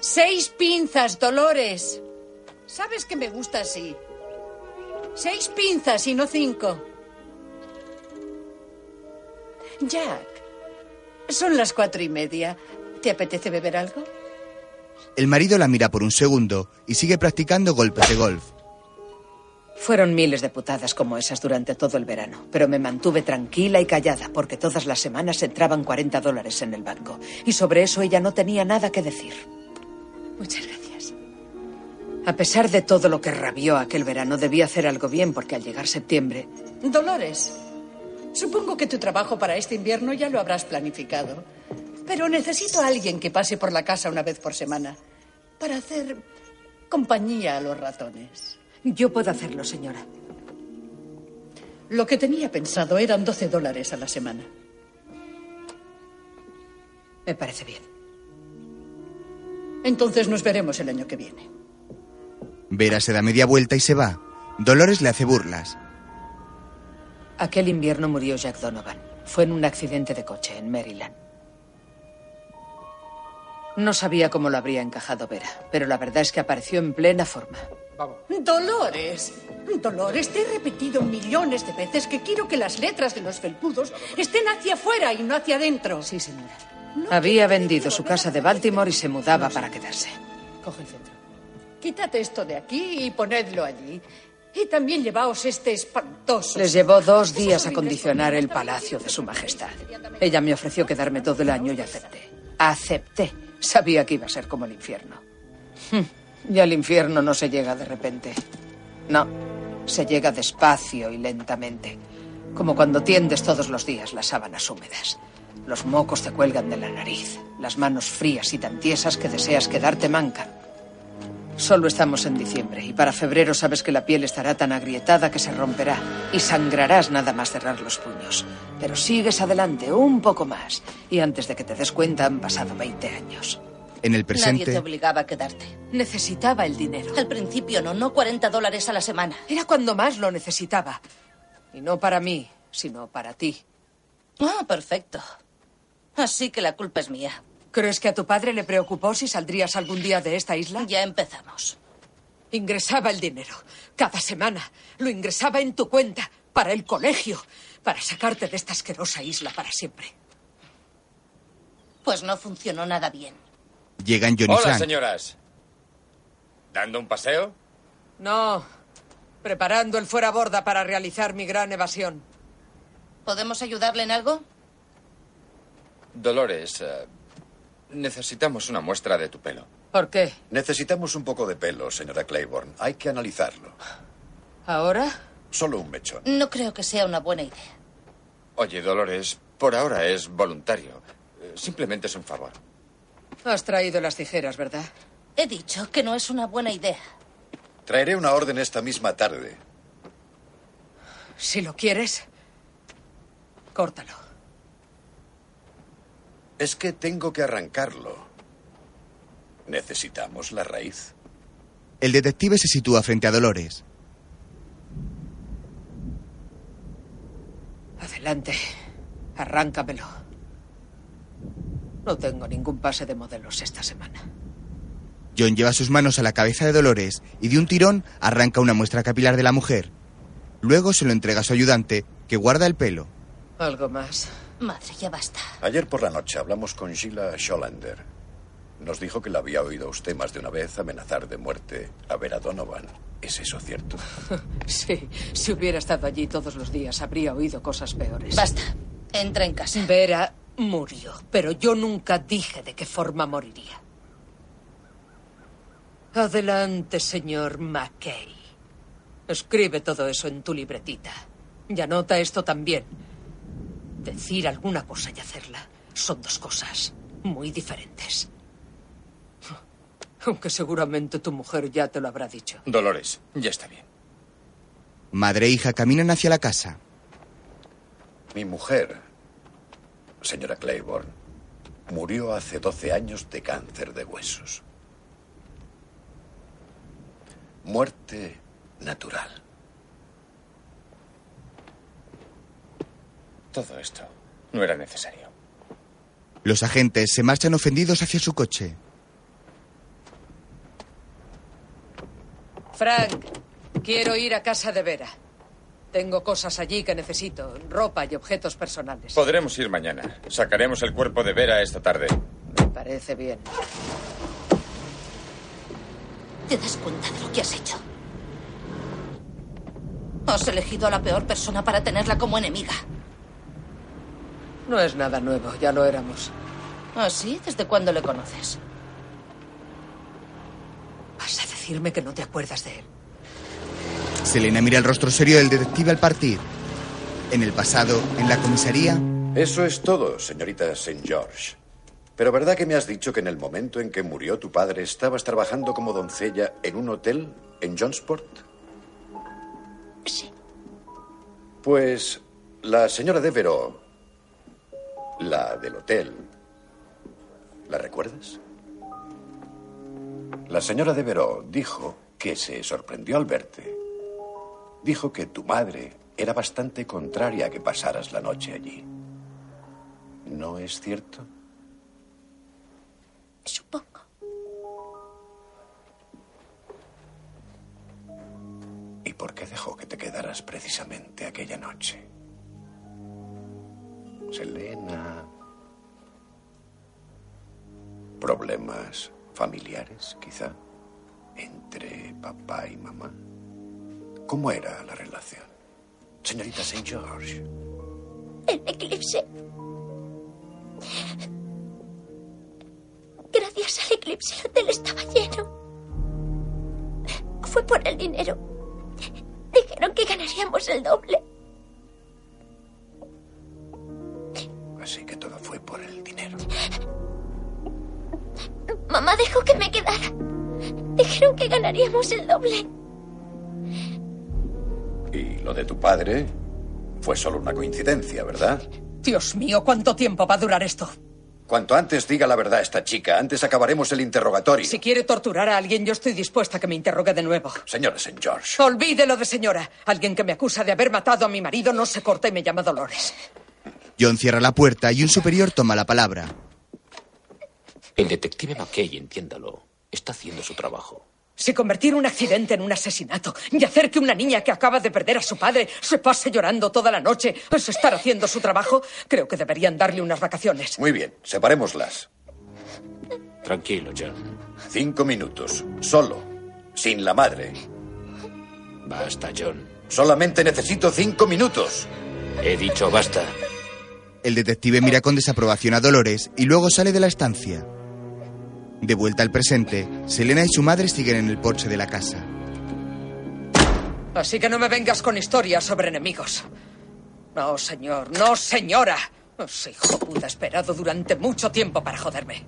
Seis pinzas, Dolores. Sabes que me gusta así. Seis pinzas y no cinco. Jack, son las cuatro y media. ¿Te apetece beber algo? El marido la mira por un segundo y sigue practicando golpes de golf. Fueron miles de putadas como esas durante todo el verano, pero me mantuve tranquila y callada porque todas las semanas entraban 40 dólares en el banco. Y sobre eso ella no tenía nada que decir. Muchas gracias. A pesar de todo lo que rabió aquel verano, debía hacer algo bien porque al llegar septiembre Dolores, supongo que tu trabajo para este invierno ya lo habrás planificado. Pero necesito a alguien que pase por la casa una vez por semana para hacer compañía a los ratones. Yo puedo hacerlo, señora. Lo que tenía pensado eran 12 dólares a la semana. Me parece bien. Entonces nos veremos el año que viene. Vera se da media vuelta y se va. Dolores le hace burlas. Aquel invierno murió Jack Donovan. Fue en un accidente de coche en Maryland. No sabía cómo lo habría encajado Vera, pero la verdad es que apareció en plena forma. Dolores, Dolores, te he repetido millones de veces que quiero que las letras de los felpudos estén hacia afuera y no hacia adentro. Sí, señora. Había vendido su casa de Baltimore y se mudaba para quedarse. Coge el centro. Quítate esto de aquí y ponedlo allí. Y también llevaos este espantoso. Les llevó dos días acondicionar el palacio de su majestad. Ella me ofreció quedarme todo el año y acepté. Acepté. Sabía que iba a ser como el infierno. Hm, Y al infierno no se llega de repente. No, se llega despacio y lentamente. Como cuando tiendes todos los días las sábanas húmedas. Los mocos te cuelgan de la nariz, las manos frías y tan tiesas que deseas quedarte manca. Solo estamos en diciembre y para febrero sabes que la piel estará tan agrietada que se romperá y sangrarás nada más cerrar los puños. Pero sigues adelante un poco más y antes de que te des cuenta han pasado 20 años. En el Nadie te presente, obligaba a quedarte. Necesitaba el dinero. Al principio no, no 40 dólares a la semana. Era cuando más lo necesitaba. Y no para mí, sino para ti. Ah, perfecto. Así que la culpa es mía. ¿Crees que a tu padre le preocupó si saldrías algún día de esta isla? Ya empezamos. Ingresaba el dinero. Cada semana. Lo ingresaba en tu cuenta. Para el colegio. Para sacarte de esta asquerosa isla para siempre. Pues no funcionó nada bien. llegan John y Hola, Frank. señoras. ¿Dando un paseo? No. Preparando el fuera borda para realizar mi gran evasión. ¿Podemos ayudarle en algo? Dolores, eh, necesitamos una muestra de tu pelo. ¿Por qué? Necesitamos un poco de pelo, señora Claiborne. Hay que analizarlo. ¿Ahora? Solo un mechón. No creo que sea una buena idea. Oye, Dolores, por ahora es voluntario. Eh, Simplemente es un favor. Has traído las tijeras, ¿verdad? He dicho que no es una buena idea. Traeré una orden esta misma tarde. Si lo quieres, córtalo. Es que tengo que arrancarlo. Necesitamos la raíz. El detective se sitúa frente a Dolores. Adelante. Arráncamelo. No tengo ningún pase de modelos esta semana. John lleva sus manos a la cabeza de Dolores y de un tirón arranca una muestra capilar de la mujer. Luego se lo entrega a su ayudante, que guarda el pelo. ¿Algo más? Madre, ya basta. Ayer por la noche hablamos con Sheila Scholander. Nos dijo que la había oído a usted más de una vez amenazar de muerte a Vera Donovan. ¿Es eso cierto? Sí, si hubiera estado allí todos los días habría oído cosas peores. Basta. Entra en casa. Vera murió, pero yo nunca dije de qué forma moriría. Adelante, señor McKay. Escribe todo eso en tu libretita. Y anota esto también. Decir alguna cosa y hacerla son dos cosas muy diferentes. Aunque seguramente tu mujer ya te lo habrá dicho. Dolores, ya está bien. Madre e hija caminan hacia la casa. Mi mujer, señora Claiborne, murió hace 12 años de cáncer de huesos. Muerte natural. Todo esto no era necesario. Los agentes se marchan ofendidos hacia su coche. Frank, quiero ir a casa de Vera. Tengo cosas allí que necesito, ropa y objetos personales. Podremos ir mañana. Sacaremos el cuerpo de Vera esta tarde. Me parece bien. ¿Te das cuenta de lo que has hecho? Has elegido a la peor persona para tenerla como enemiga. No es nada nuevo, ya lo éramos. ¿Ah, sí? ¿Desde cuándo le conoces? ¿Vas a decirme que no te acuerdas de él? Selena mira el rostro serio del detective al partir. En el pasado, en la comisaría, Eso es todo, señorita St. George. Pero ¿verdad que me has dicho que en el momento en que murió tu padre estabas trabajando como doncella en un hotel en Johnsport? Sí. Pues la señora Devereux, la del hotel, ¿la recuerdas? La señora Devereux dijo que se sorprendió al verte. Dijo que tu madre era bastante contraria a que pasaras la noche allí. ¿No es cierto? Supongo. ¿Y por qué dejó que te quedaras precisamente aquella noche? Selena. ¿Problemas familiares, quizá? ¿Entre papá y mamá? ¿Cómo era la relación? Señorita St. George. El eclipse. Gracias al eclipse el hotel estaba lleno. Fue por el dinero. Dijeron que ganaríamos el doble. Así que todo fue por el dinero. Mamá dejó que me quedara. Dijeron que ganaríamos el doble. Y lo de tu padre fue solo una coincidencia, ¿verdad? Dios mío, ¿cuánto tiempo va a durar esto? Cuanto antes diga la verdad esta chica, antes acabaremos el interrogatorio. Si quiere torturar a alguien, yo estoy dispuesta a que me interrogue de nuevo. Señora St. George. Olvídelo de señora. Alguien que me acusa de haber matado a mi marido no se corta y me llama Dolores. John cierra la puerta y un superior toma la palabra. El detective McKay, entiéndalo, está haciendo su trabajo. Si convertir un accidente en un asesinato y hacer que una niña que acaba de perder a su padre se pase llorando toda la noche es estar haciendo su trabajo, creo que deberían darle unas vacaciones. Muy bien, separémoslas. Tranquilo, John. Cinco minutos, solo, sin la madre. Basta, John. Solamente necesito cinco minutos. He dicho basta. El detective mira con desaprobación a Dolores y luego sale de la estancia. De vuelta al presente, Selena y su madre siguen en el porche de la casa. Así que no me vengas con historias sobre enemigos. No, señor, no, señora. Ese hijo puta ha esperado durante mucho tiempo para joderme.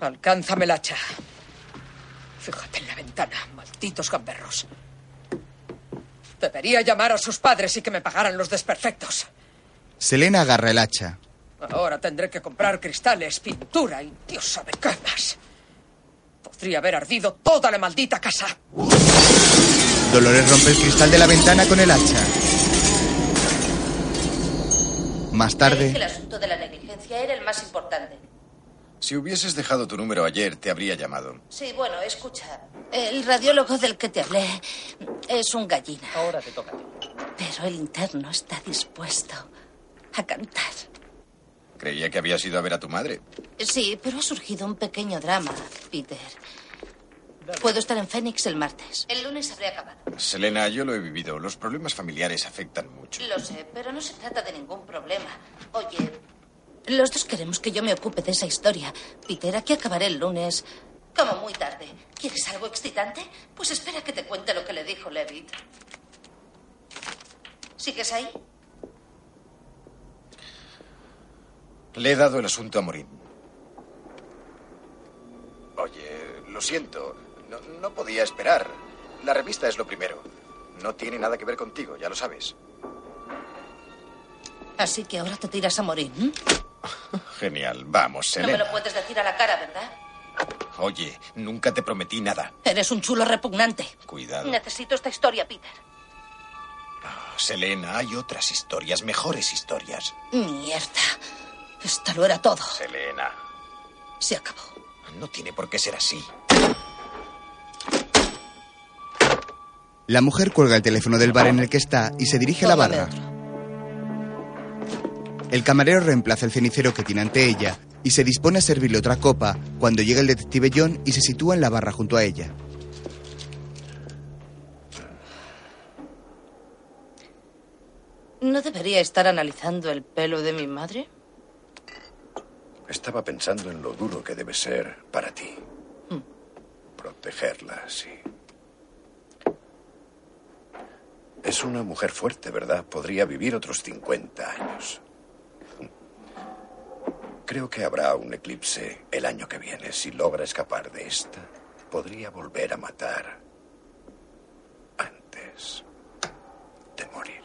Alcánzame el hacha. Fíjate en la ventana, malditos gamberros. Debería llamar a sus padres y que me pagaran los desperfectos. Selena agarra el hacha. Ahora tendré que comprar cristales, pintura y Dios sabe qué más. Podría haber ardido toda la maldita casa. Dolores rompe el cristal de la ventana con el hacha. Más tarde, que el asunto de la negligencia era el más importante. Si hubieses dejado tu número ayer, te habría llamado. Sí, bueno, escucha. El radiólogo del que te hablé es un gallina. Ahora te toca. Pero el interno está dispuesto a cantar. Creía que habías ido a ver a tu madre. Sí, pero ha surgido un pequeño drama, Peter. Puedo estar en Phoenix el martes. El lunes habré acabado. Selena, yo lo he vivido. Los problemas familiares afectan mucho. Lo sé, pero no se trata de ningún problema. Oye, los dos queremos que yo me ocupe de esa historia. Peter, aquí acabaré el lunes. Como muy tarde. ¿Quieres algo excitante? Pues espera que te cuente lo que le dijo Levitt. ¿Sigues ahí? Le he dado el asunto a Morín. Oye, lo siento. No, no podía esperar. La revista es lo primero. No tiene nada que ver contigo, ya lo sabes. Así que ahora te tiras a morir. ¿m? Genial. Vamos, No me Selena. lo puedes decir a la cara, ¿verdad? Oye, nunca te prometí nada. Eres un chulo repugnante. Cuidado. Necesito esta historia, Peter. Selena, hay otras historias, mejores historias. Mierda. Esta lo era todo. Selena, Se acabó. no tiene por qué ser así. la mujer cuelga el teléfono del bar en el que está y se dirige a la barra. El camarero reemplaza el cenicero que tiene ante ella y se dispone a servirle otra copa cuando llega el detective John y se sitúa en la barra junto a ella. ¿No debería estar analizando el pelo de mi madre? Estaba pensando en lo duro que debe ser para ti. Hmm. Protegerla, sí. Es una mujer fuerte, ¿verdad? Podría vivir otros 50 años. Creo que habrá un eclipse el año que viene. Si logra escapar de esta, podría volver a matar antes de morir.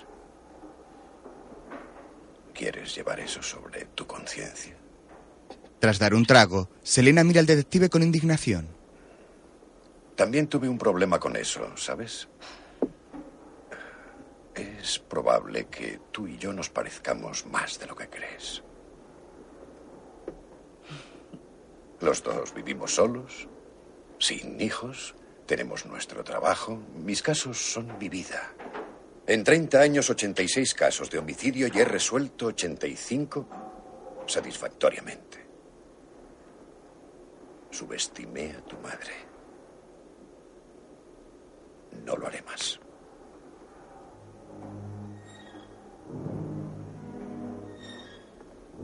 ¿Quieres llevar eso sobre tu conciencia? Tras dar un trago, Selena mira al detective con indignación. También tuve un problema con eso, ¿sabes? Es probable que tú y yo nos parezcamos más de lo que crees. Los dos vivimos solos, sin hijos, tenemos nuestro trabajo. Mis casos son mi vida. En 30 años, 86 casos de homicidio y he resuelto 85 satisfactoriamente. Subestimé a tu madre. No lo haré más.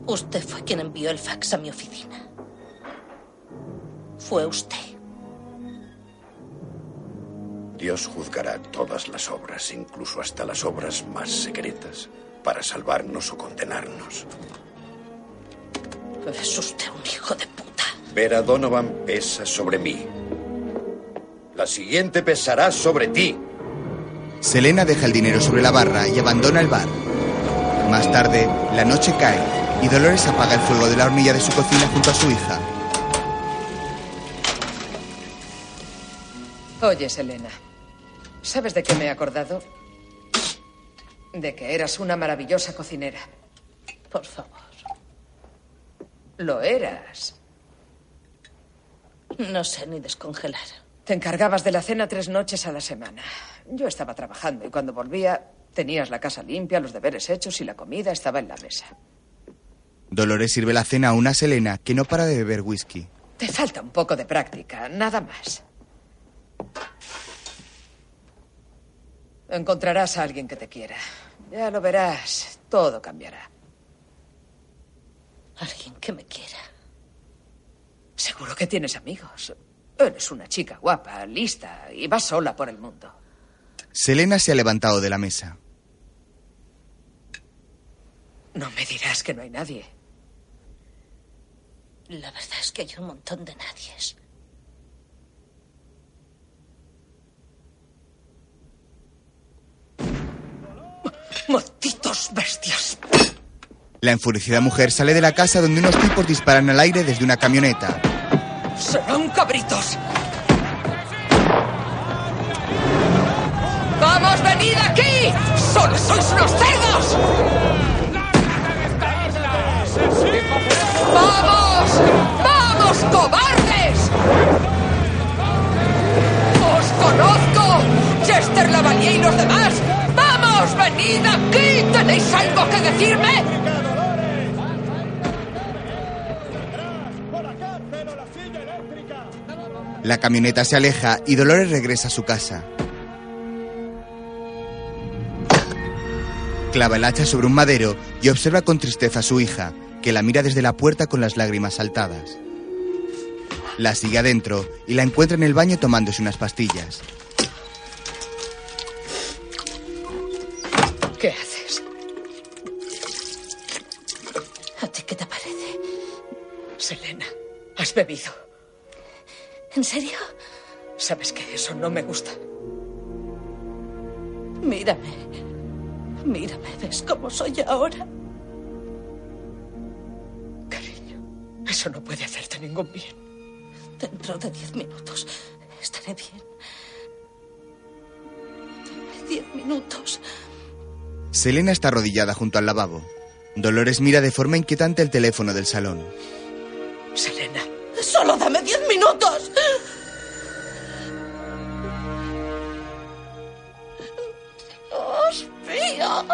Usted fue quien envió el fax a mi oficina. Fue usted. Dios juzgará todas las obras, incluso hasta las obras más secretas, para salvarnos o condenarnos. Es usted un hijo de puta. Vera Donovan pesa sobre mí. La siguiente pesará sobre ti. Selena deja el dinero sobre la barra y abandona el bar. Más tarde, la noche cae y Dolores apaga el fuego de la hornilla de su cocina junto a su hija. Oye, Selena, ¿sabes de qué me he acordado? De que eras una maravillosa cocinera. Por favor. Lo eras. No sé ni descongelar. Te encargabas de la cena tres noches a la semana. Yo estaba trabajando y cuando volvía tenías la casa limpia, los deberes hechos y la comida estaba en la mesa. Dolores sirve la cena a una Selena que no para de beber whisky. Te falta un poco de práctica, nada más. Encontrarás a alguien que te quiera. Ya lo verás, todo cambiará. Alguien que me quiera. Seguro que tienes amigos. Eres una chica guapa, lista y vas sola por el mundo. Selena se ha levantado de la mesa. No me dirás que no hay nadie. La verdad es que hay un montón de nadies. ¡Malditos bestias! La enfurecida mujer sale de la casa donde unos tipos disparan al aire desde una camioneta. ¡Serán cabritos! ¡Vamos, venid aquí! ¡Solo sois unos cerdos! ¡Vamos! ¡Vamos, cobardes! ¡Os conozco! ¡Chester Lavalier y los demás! ¡Vamos, venid aquí! ¿Tenéis algo que decirme? La camioneta se aleja y Dolores regresa a su casa. Clava el hacha sobre un madero y observa con tristeza a su hija, que la mira desde la puerta con las lágrimas saltadas. La sigue adentro y la encuentra en el baño tomándose unas pastillas. ¿Qué haces? ¿A ti qué te parece? Selena, has bebido. ¿En serio? Sabes que eso no me gusta. Mírame. Mírame, ¿ves cómo soy ahora? Eso no puede hacerte ningún bien. Dentro de diez minutos estaré bien. Dame diez minutos. Selena está arrodillada junto al lavabo. Dolores mira de forma inquietante el teléfono del salón. Selena. ¡Solo dame diez minutos! ¡Os pío!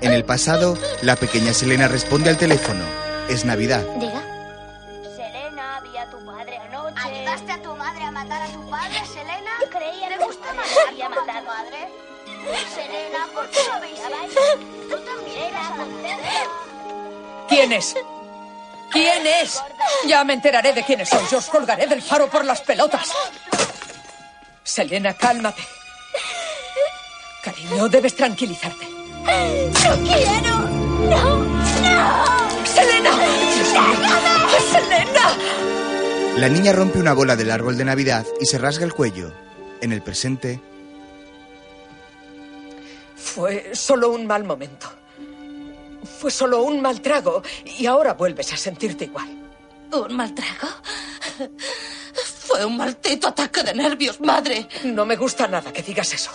En el pasado, la pequeña Selena responde al teléfono. Es Navidad. Selena, ¿por qué lo veis? Tú también eras una ¿Quién es? ¿Quién es? Ya me enteraré de quiénes son. Yo os colgaré del faro por las pelotas. Selena, cálmate. Cariño, debes tranquilizarte. ¡No quiero! ¡No! ¡No! ¡Selena! ¡Selena! La niña rompe una bola del árbol de Navidad y se rasga el cuello. En el presente, Fue solo un mal momento. Fue solo un mal trago y ahora vuelves a sentirte igual. ¿Un mal trago? Fue un maldito ataque de nervios, madre. No me gusta nada que digas eso.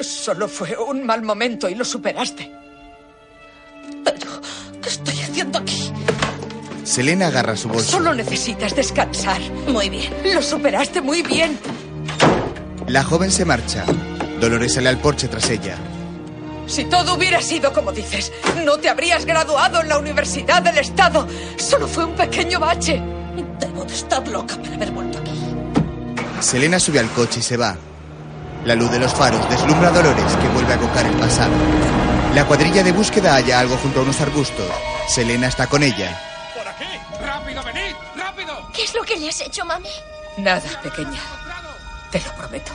Solo fue un mal momento y lo superaste. ¿Qué estoy haciendo aquí? Selena agarra su bolso. Solo necesitas descansar. Muy bien. Lo superaste muy bien. La joven se marcha. Dolores sale al porche tras ella. Si todo hubiera sido como dices, no te habrías graduado en la Universidad del Estado. Solo fue un pequeño bache. Debo de estar loca para haber vuelto aquí. Selena sube al coche y se va. La luz de los faros deslumbra a Dolores, que vuelve a cocar el pasado. La cuadrilla de búsqueda halla algo junto a unos arbustos. Selena está con ella. ¡Rápido, venid! ¡Rápido! ¿Qué es lo que le has hecho, mami? Nada, pequeña. Te lo prometo.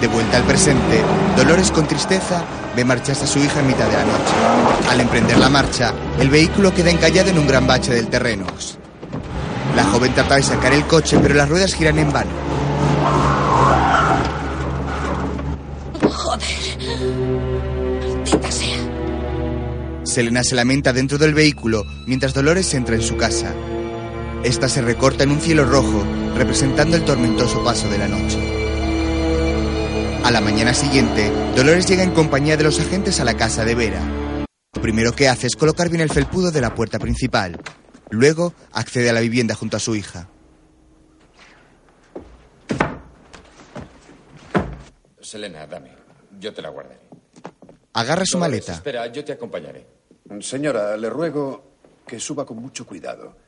De vuelta al presente, Dolores con tristeza ve marcharse a su hija en mitad de la noche. Al emprender la marcha, el vehículo queda encallado en un gran bache del terreno. La joven trata de sacar el coche, pero las ruedas giran en vano. Joder. Maldita sea. Selena se lamenta dentro del vehículo mientras Dolores entra en su casa. Esta se recorta en un cielo rojo, representando el tormentoso paso de la noche. A la mañana siguiente, Dolores llega en compañía de los agentes a la casa de Vera. Lo primero que hace es colocar bien el felpudo de la puerta principal. Luego accede a la vivienda junto a su hija. Selena, dame. Yo te la guardaré. Agarra su Dolores, maleta. Espera, yo te acompañaré. Señora, le ruego que suba con mucho cuidado.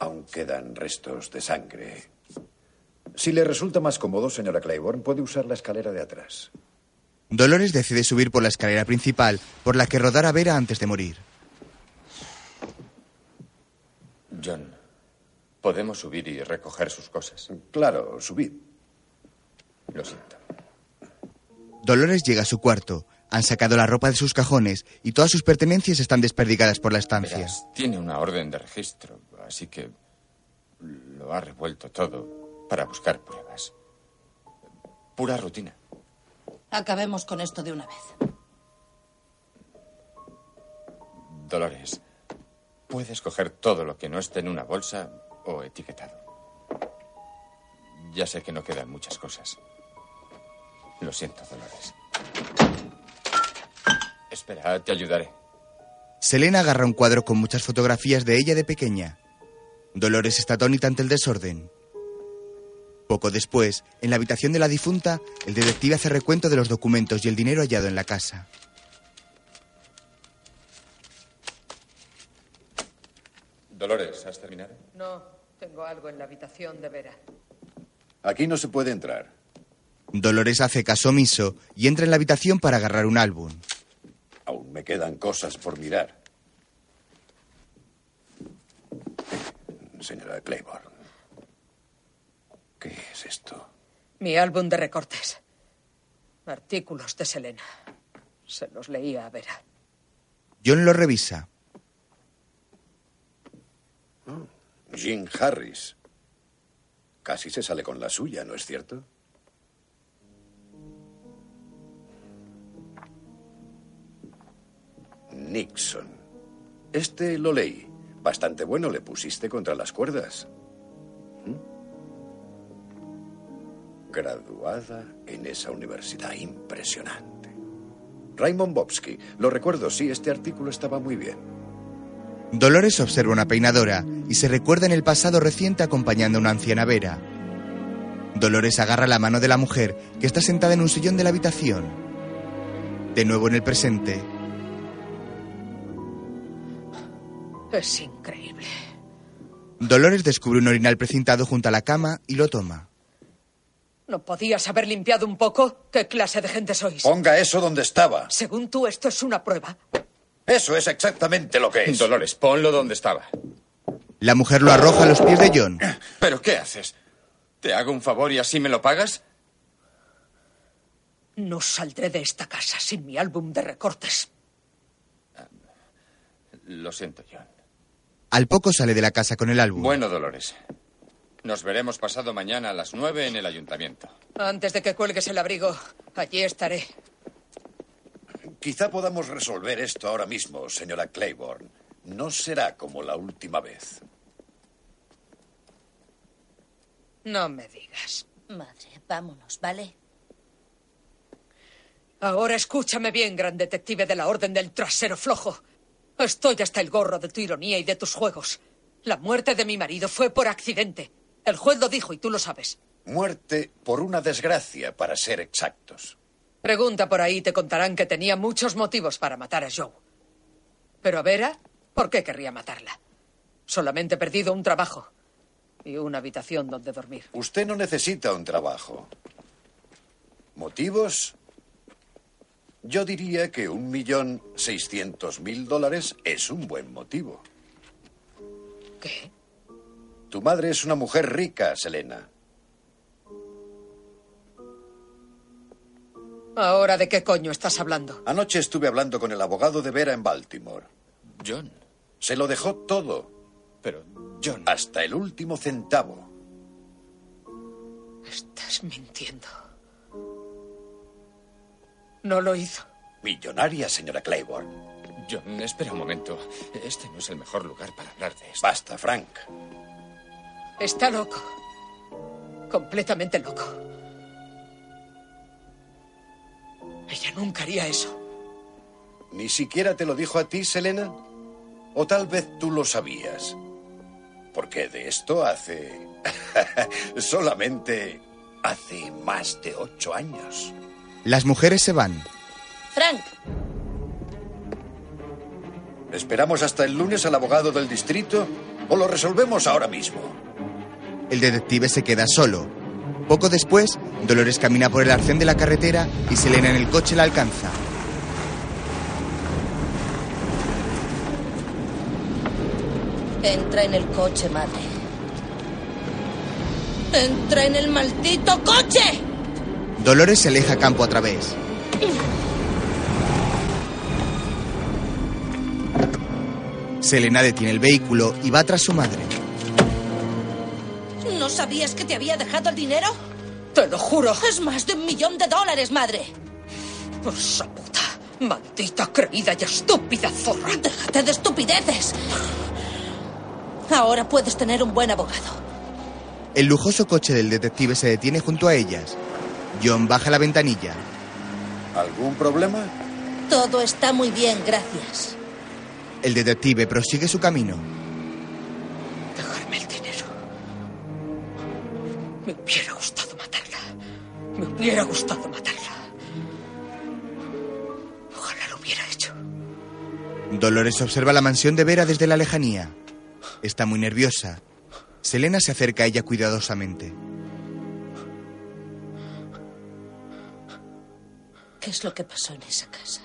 Aún quedan restos de sangre. Si le resulta más cómodo, señora Claiborne, puede usar la escalera de atrás. Dolores decide subir por la escalera principal por la que rodara Vera antes de morir. John, podemos subir y recoger sus cosas. Claro, subid. Lo siento. Dolores llega a su cuarto. Han sacado la ropa de sus cajones y todas sus pertenencias están desperdigadas por la estancia. Verás, tiene una orden de registro, así que lo ha revuelto todo para buscar pruebas. Pura rutina. Acabemos con esto de una vez. Dolores, puedes coger todo lo que no esté en una bolsa o etiquetado. Ya sé que no quedan muchas cosas. Lo siento, Dolores. Espera, te ayudaré. Selena agarra un cuadro con muchas fotografías de ella de pequeña. Dolores está atónita ante el desorden. Poco después, en la habitación de la difunta, el detective hace recuento de los documentos y el dinero hallado en la casa. Dolores, ¿has terminado? No, tengo algo en la habitación de Vera. Aquí no se puede entrar. Dolores hace caso omiso y entra en la habitación para agarrar un álbum. Aún me quedan cosas por mirar. Señora Claiborne. ¿Qué es esto? Mi álbum de recortes. Artículos de Selena. Se los leía a Vera. John lo revisa. Jean Harris. Casi se sale con la suya, ¿no es cierto? Nixon. Este lo leí. Bastante bueno le pusiste contra las cuerdas. ¿Mm? Graduada en esa universidad impresionante. Raymond Bobsky. Lo recuerdo, sí, este artículo estaba muy bien. Dolores observa una peinadora y se recuerda en el pasado reciente acompañando a una anciana Vera. Dolores agarra la mano de la mujer que está sentada en un sillón de la habitación. De nuevo en el presente, Es increíble. Dolores descubre un orinal precintado junto a la cama y lo toma. ¿No podías haber limpiado un poco? ¿Qué clase de gente sois? Ponga eso donde estaba. Según tú, esto es una prueba. Eso es exactamente lo que es. Dolores, ponlo donde estaba. La mujer lo arroja a los pies de John. ¿Pero qué haces? ¿Te hago un favor y así me lo pagas? No saldré de esta casa sin mi álbum de recortes. Lo siento, John. Al poco sale de la casa con el álbum. Bueno, Dolores. Nos veremos pasado mañana a las nueve en el ayuntamiento. Antes de que cuelgues el abrigo, allí estaré. Quizá podamos resolver esto ahora mismo, señora Claiborne. No será como la última vez. No me digas. Madre, vámonos, ¿vale? Ahora escúchame bien, gran detective de la Orden del Trasero Flojo. Estoy hasta el gorro de tu ironía y de tus juegos. La muerte de mi marido fue por accidente. El juez lo dijo y tú lo sabes. Muerte por una desgracia, para ser exactos. Pregunta por ahí te contarán que tenía muchos motivos para matar a Joe. Pero a Vera, ¿por qué querría matarla? Solamente he perdido un trabajo y una habitación donde dormir. Usted no necesita un trabajo. ¿Motivos? Yo diría que un millón seiscientos mil dólares es un buen motivo. ¿Qué? Tu madre es una mujer rica, Selena. ¿Ahora de qué coño estás hablando? Anoche estuve hablando con el abogado de Vera en Baltimore. John. Se lo dejó todo. Pero, John. Hasta el último centavo. Estás mintiendo. No lo hizo. Millonaria, señora Claiborne. John, espera un momento. Este no es el mejor lugar para hablar de esto. Basta, Frank. Está loco. Completamente loco. Ella nunca haría eso. ¿Ni siquiera te lo dijo a ti, Selena? ¿O tal vez tú lo sabías? Porque de esto hace... solamente hace más de ocho años. Las mujeres se van. Frank, ¿Esperamos hasta el lunes al abogado del distrito o lo resolvemos ahora mismo? El detective se queda solo. Poco después, Dolores camina por el arcén de la carretera y Selena en el coche la alcanza. entra en el coche, madre. ¡Entra en el maldito coche! Dolores se aleja campo a través. Selena detiene el vehículo y va tras su madre. ¿No sabías que te había dejado el dinero? Te lo juro. Es más de un millón de dólares, madre. Por su puta. Maldita, creída y estúpida zorra. Déjate de estupideces. Ahora puedes tener un buen abogado. El lujoso coche del detective se detiene junto a ellas. John baja la ventanilla. ¿Algún problema? Todo está muy bien, gracias. El detective prosigue su camino. Dejarme el dinero. Me hubiera gustado matarla. Me hubiera gustado matarla. Ojalá lo hubiera hecho. Dolores observa la mansión de Vera desde la lejanía. Está muy nerviosa. Selena se acerca a ella cuidadosamente. ¿Qué es lo que pasó en esa casa?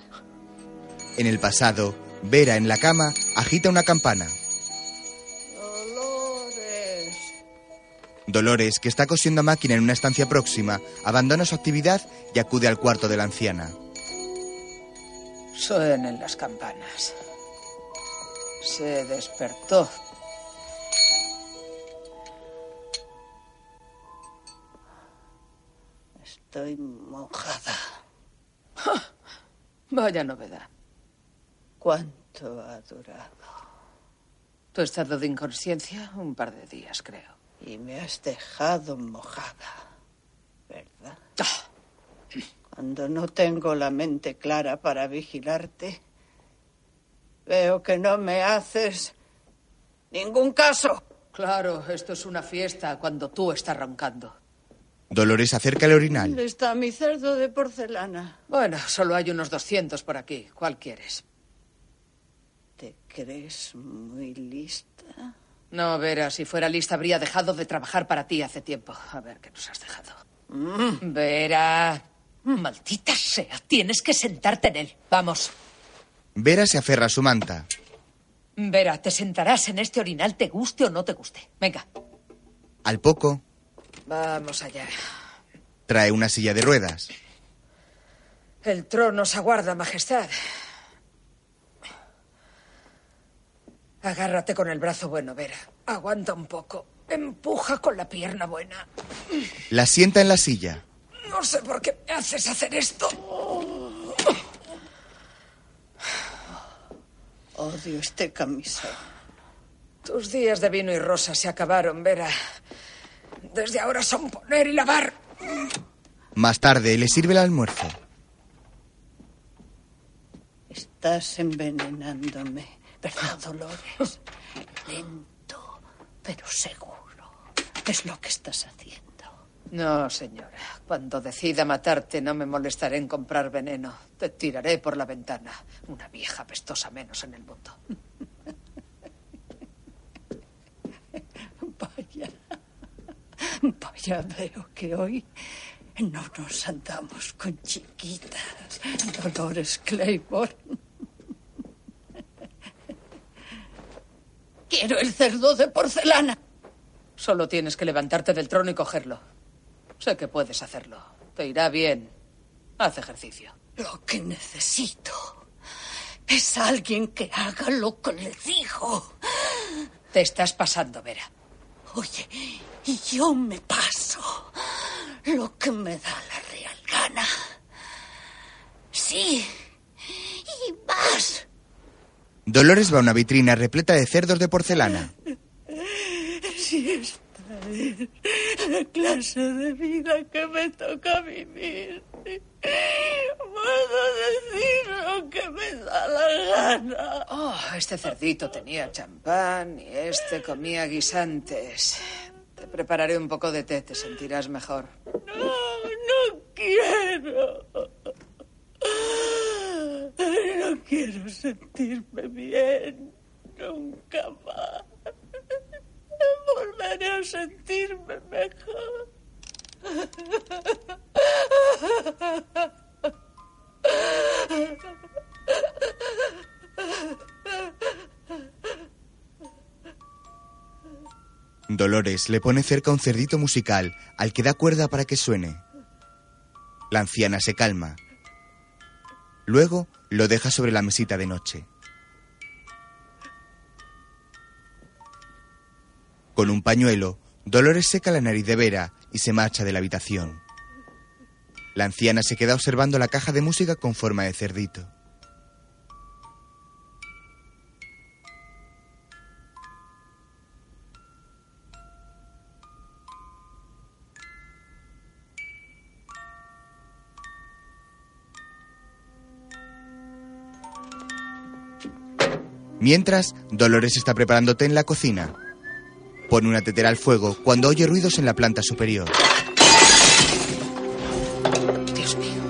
En el pasado, Vera en la cama agita una campana. Dolores. Dolores, que está cosiendo a máquina en una estancia próxima, abandona su actividad y acude al cuarto de la anciana. Suenen las campanas. Se despertó. Estoy mojada. Vaya novedad. ¿Cuánto ha durado? Tu estado de inconsciencia, un par de días, creo. Y me has dejado mojada, ¿verdad? Ah. Cuando no tengo la mente clara para vigilarte, veo que no me haces ningún caso. Claro, esto es una fiesta cuando tú estás roncando. Dolores acerca el orinal. ¿Dónde está mi cerdo de porcelana? Bueno, solo hay unos 200 por aquí. ¿Cuál quieres? ¿Te crees muy lista? No, Vera, si fuera lista habría dejado de trabajar para ti hace tiempo. A ver qué nos has dejado. Mm. Vera, maldita sea, tienes que sentarte en él. Vamos. Vera se aferra a su manta. Vera, te sentarás en este orinal, te guste o no te guste. Venga, Al poco, vamos allá. trae una silla de ruedas. El trono os aguarda, Majestad. Agárrate con el brazo bueno, Vera. Aguanta un poco. Empuja con la pierna buena. La sienta en la silla. No sé por qué me haces hacer esto. Odio este camisón. Tus días de vino y rosa se acabaron, Vera. Desde ahora son poner y lavar. Más tarde le sirve el almuerzo. Estás envenenándome, ¿verdad, Dolores? Lento, pero seguro. Es lo que estás haciendo. No, señora. Cuando decida matarte, no me molestaré en comprar veneno. Te tiraré por la ventana. Una vieja pestosa menos en el mundo. Vaya. Vaya, veo que hoy no nos andamos con chiquitas. Dolores Claiborne. Quiero el cerdo de porcelana. Solo tienes que levantarte del trono y cogerlo. Sé que puedes hacerlo. Te irá bien. Haz ejercicio. Lo que necesito es alguien que haga lo que le digo. Te estás pasando, Vera. Oye, y yo me paso lo que me da la real gana. Sí, y más. Dolores va a una vitrina repleta de cerdos de porcelana. Si esta la clase de vida que me toca vivir, puedo decir lo que me da la gana. Oh, este cerdito tenía champán y este comía guisantes. Te prepararé un poco de té, te sentirás mejor. No, no quiero. No quiero sentirme bien. Nunca más. Volveré a sentirme mejor. Dolores le pone cerca un cerdito musical al que da cuerda para que suene. La anciana se calma. Luego lo deja sobre la mesita de noche. Con un pañuelo, Dolores seca la nariz de Vera y se marcha de la habitación. La anciana se queda observando la caja de música con forma de cerdito. Mientras, Dolores está preparando té en la cocina. Pone una tetera al fuego cuando oye ruidos en la planta superior. Dios mío.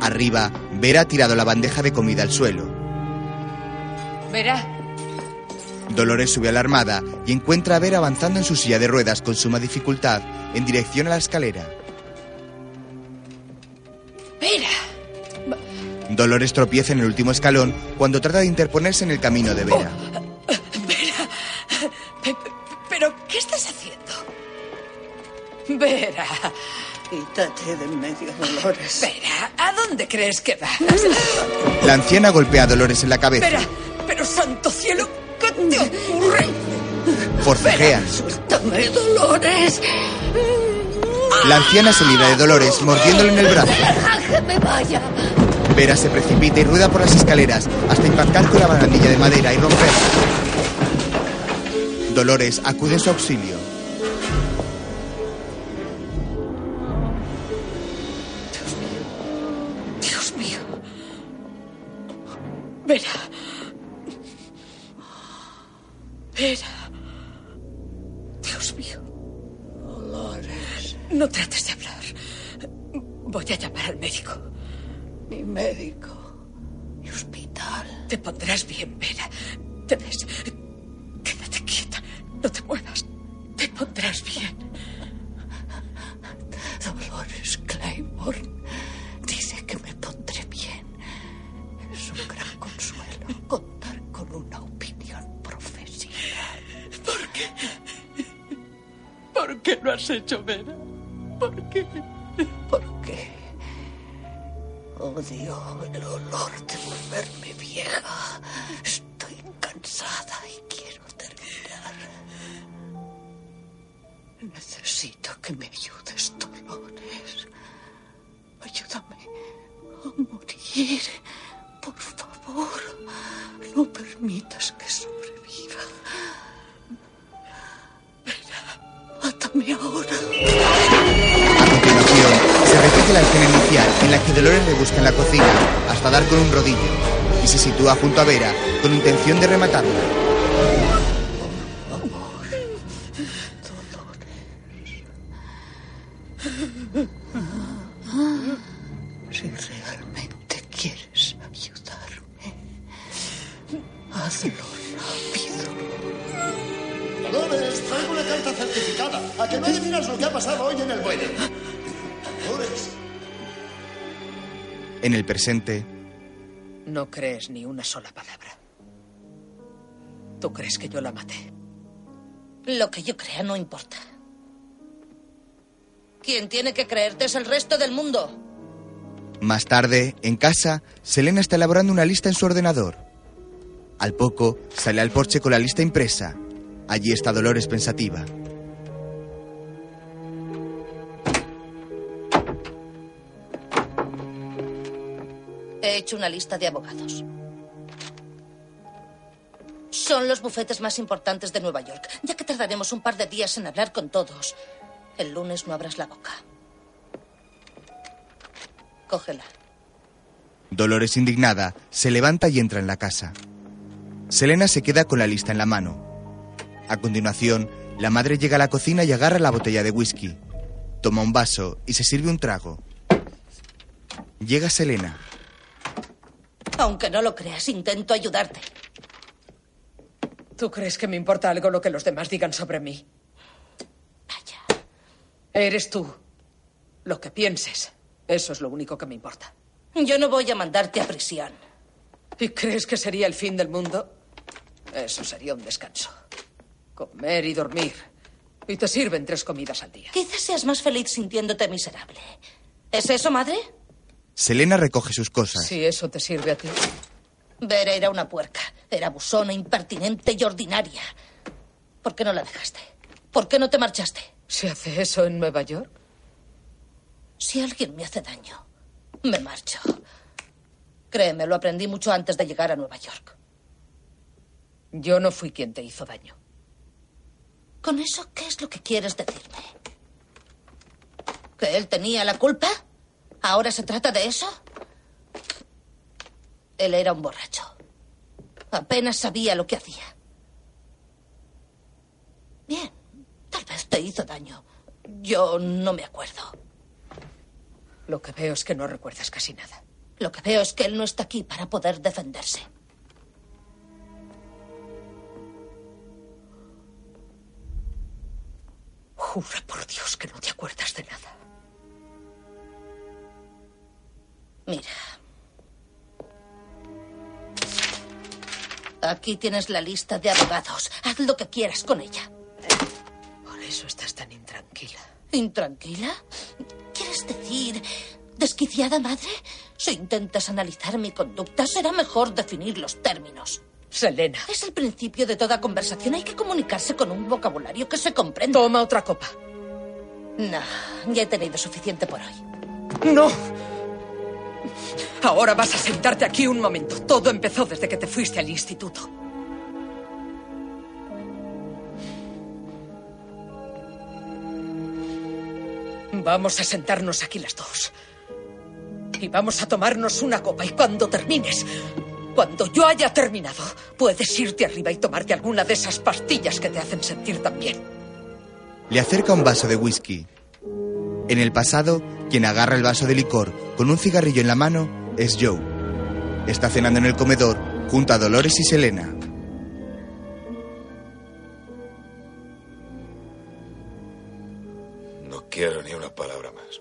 Arriba, Vera ha tirado la bandeja de comida al suelo. Verá, Dolores sube alarmada y encuentra a Vera avanzando en su silla de ruedas con suma dificultad en dirección a la escalera. Vera. Dolores tropieza en el último escalón cuando trata de interponerse en el camino de Vera. Vera. Vera. Quítate de en medio, Dolores. Vera, ¿a dónde crees que vas? La anciana golpea a Dolores en la cabeza. Vera, pero santo cielo, ¿qué te ocurre? Forcejean. ¡Dame Dolores! La anciana se libra de Dolores mordiéndole en el brazo. ¡Que me vaya! Vera se precipita y rueda por las escaleras hasta impactar con la barandilla de madera y romperla. Dolores acude en su auxilio. Vera. Vera. Dios mío. Dolores. No trates de hablar. Voy a llamar al médico. Ni médico. Ni hospital. Te pondrás bien, Vera. Te ves. Quédate quieta. No te muevas. Te pondrás bien. Lo has hecho, Vera? ¿Por qué? Porque odio el olor de volverme vieja. Estoy cansada y quiero terminar. Necesito que me ayudes, Dolores. Ayúdame a morir. Por favor, no permitas que mátame ahora. A continuación, se repite la escena inicial en la que Dolores le busca en la cocina hasta dar con un rodillo y se sitúa junto a Vera con intención de rematarla. Si realmente quieres pasado hoy en el muelle? Dolores. En el presente, No crees ni una sola palabra. ¿Tú crees que yo la maté? Lo que yo crea no importa. Quien tiene que creerte es el resto del mundo. más tarde, en casa, Selena está elaborando una lista en su ordenador. Al poco, sale al porche con la lista impresa. Allí está Dolores pensativa. He hecho una lista de abogados. Son los bufetes más importantes de Nueva York, ya que tardaremos un par de días en hablar con todos. El lunes no abras la boca. Cógela. Dolores, indignada, se levanta y entra en la casa. Selena se queda con la lista en la mano. A continuación, la madre llega a la cocina y agarra la botella de whisky. Toma un vaso y se sirve un trago. Llega Selena. Aunque no lo creas, intento ayudarte. ¿Tú crees que me importa algo lo que los demás digan sobre mí? Vaya. Eres tú. Lo que pienses. Eso es lo único que me importa. Yo no voy a mandarte a prisión. ¿Y crees que sería el fin del mundo? Eso sería un descanso. Comer y dormir. Y te sirven tres comidas al día. Quizás seas más feliz sintiéndote miserable. ¿Es eso, madre? Selena recoge sus cosas. Si eso te sirve a ti. Vera era una puerca. Era abusona, impertinente y ordinaria. ¿Por qué no la dejaste? ¿Por qué no te marchaste? ¿Se hace eso en Nueva York? Si alguien me hace daño, me marcho. Créeme, lo aprendí mucho antes de llegar a Nueva York. Yo no fui quien te hizo daño. ¿Con eso qué es lo que quieres decirme? ¿Que él tenía la culpa? ¿Ahora se trata de eso? Él era un borracho. Apenas sabía lo que hacía. Bien, tal vez te hizo daño. Yo no me acuerdo. Lo que veo es que no recuerdas casi nada. Lo que veo es que él no está aquí para poder defenderse. Jura por Dios que no te acuerdas de nada. Mira. Aquí tienes la lista de abogados. Haz lo que quieras con ella. Por eso estás tan intranquila. ¿Intranquila? ¿Quieres decir desquiciada madre? Si intentas analizar mi conducta, será mejor definir los términos. Selena. Es el principio de toda conversación. Hay que comunicarse con un vocabulario que se comprenda. Toma otra copa. No, ya he tenido suficiente por hoy. No. Ahora vas a sentarte aquí un momento. Todo empezó desde que te fuiste al instituto. Vamos a sentarnos aquí las dos. Y vamos a tomarnos una copa. Y cuando termines, cuando yo haya terminado, puedes irte arriba y tomarte alguna de esas pastillas que te hacen sentir tan bien. Le acerca un vaso de whisky. En el pasado, quien agarra el vaso de licor con un cigarrillo en la mano es Joe. Está cenando en el comedor junto a Dolores y Selena. No quiero ni una palabra más.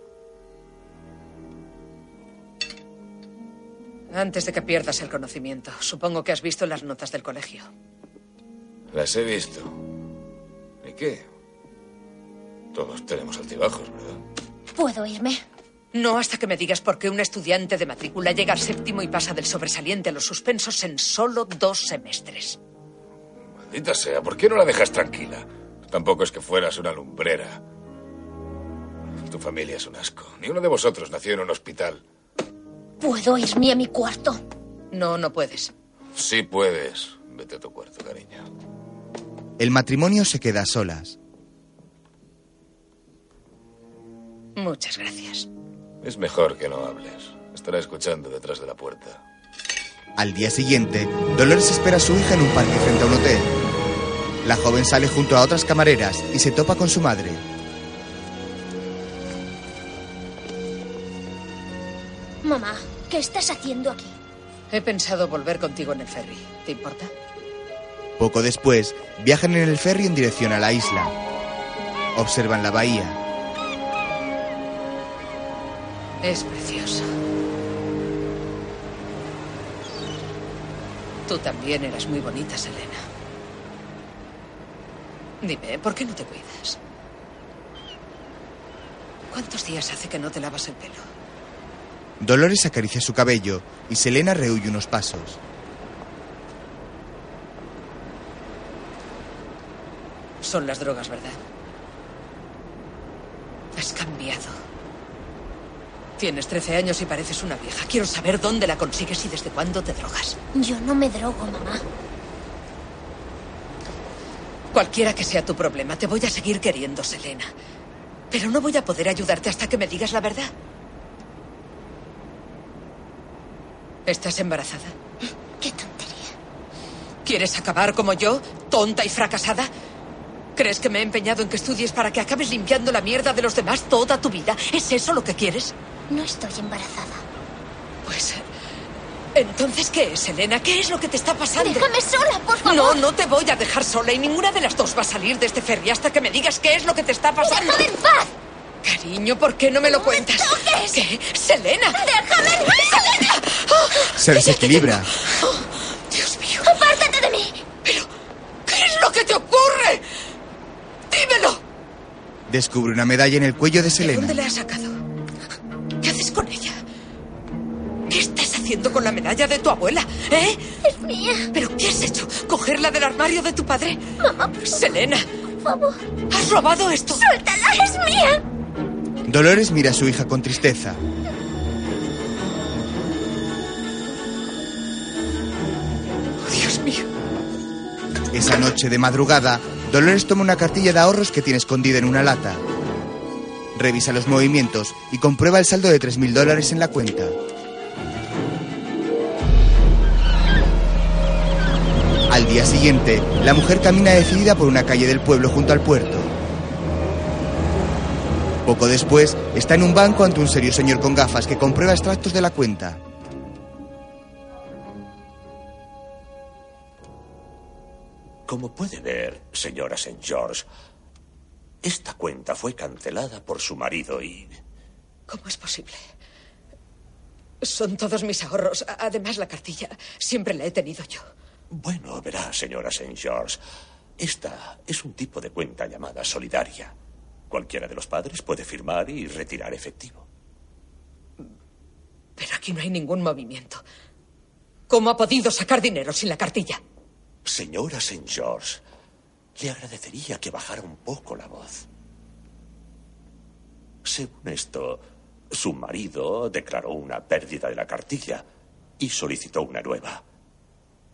Antes de que pierdas el conocimiento, supongo que has visto las notas del colegio. Las he visto. ¿Y qué? Todos tenemos altibajos, ¿verdad? ¿Puedo irme? No hasta que me digas por qué un estudiante de matrícula llega al séptimo y pasa del sobresaliente a los suspensos en solo dos semestres. Maldita sea, ¿por qué no la dejas tranquila? Tampoco es que fueras una lumbrera. Tu familia es un asco. Ni uno de vosotros nació en un hospital. ¿Puedo irme a mi cuarto? No, no puedes. Sí puedes. Vete a tu cuarto, cariño. El matrimonio se queda a solas. Muchas gracias. Es mejor que no hables. Estará escuchando detrás de la puerta. Al día siguiente, Dolores espera a su hija en un parque frente a un hotel. La joven sale junto a otras camareras y se topa con su madre. Mamá, ¿qué estás haciendo aquí? He pensado volver contigo en el ferry. ¿Te importa? Poco después, viajan en el ferry en dirección a la isla. Observan la bahía. Es precioso. Tú también eras muy bonita, Selena. Dime, ¿por qué no te cuidas? ¿Cuántos días hace que no te lavas el pelo? Dolores acaricia su cabello y Selena rehuye unos pasos. Son las drogas, ¿verdad? Has cambiado. Tienes 13 años y pareces una vieja. Quiero saber dónde la consigues y desde cuándo te drogas. Yo no me drogo, mamá. Cualquiera que sea tu problema, te voy a seguir queriendo, Selena. Pero no voy a poder ayudarte hasta que me digas la verdad. ¿Estás embarazada? Qué tontería. ¿Quieres acabar como yo, tonta y fracasada? ¿Crees que me he empeñado en que estudies para que acabes limpiando la mierda de los demás toda tu vida? ¿Es eso lo que quieres? No estoy embarazada. Pues... Entonces, ¿qué es, Elena? ¿Qué es lo que te está pasando? Déjame sola, por favor. No, no te voy a dejar sola y ninguna de las dos va a salir de este ferry hasta que me digas qué es lo que te está pasando. ¡Déjame en paz! Cariño, ¿por qué no me lo cuentas? toques! ¿Qué? ¡Selena! ¡Déjame en paz! ¡Selena! Se desequilibra. Dios mío. ¡Apártate de mí! Pero, ¿qué es lo que te ocurre? ¡Dímelo! Descubre una medalla en el cuello de ¿De Selena. dónde la has sacado? ¿Qué haces con ella? ¿Qué estás haciendo con la medalla de tu abuela? ¿Eh? Es mía. ¿Pero qué has hecho? ¿Cogerla del armario de tu padre? Mamá, por Selena, favor. ¿has robado esto? ¡Suéltala! ¡Es mía! Dolores mira a su hija con tristeza. Dios mío. Esa noche de madrugada, Dolores toma una cartilla de ahorros que tiene escondida en una lata. Revisa los movimientos y comprueba el saldo de 3.000 dólares en la cuenta. día siguiente, la mujer camina decidida por una calle del pueblo junto al puerto. Poco después, está en un banco ante un serio señor con gafas que comprueba extractos de la cuenta. Como puede ver, señora St. George, esta cuenta fue cancelada por su marido y... ¿Cómo es posible? Son todos mis ahorros. Además, la cartilla siempre la he tenido yo. Bueno, verá, señora St. George, esta es un tipo de cuenta llamada solidaria. Cualquiera de los padres puede firmar y retirar efectivo. Pero aquí no hay ningún movimiento. ¿Cómo ha podido sacar dinero sin la cartilla? Señora St. George, le agradecería que bajara un poco la voz. Según esto, su marido declaró una pérdida de la cartilla y solicitó una nueva.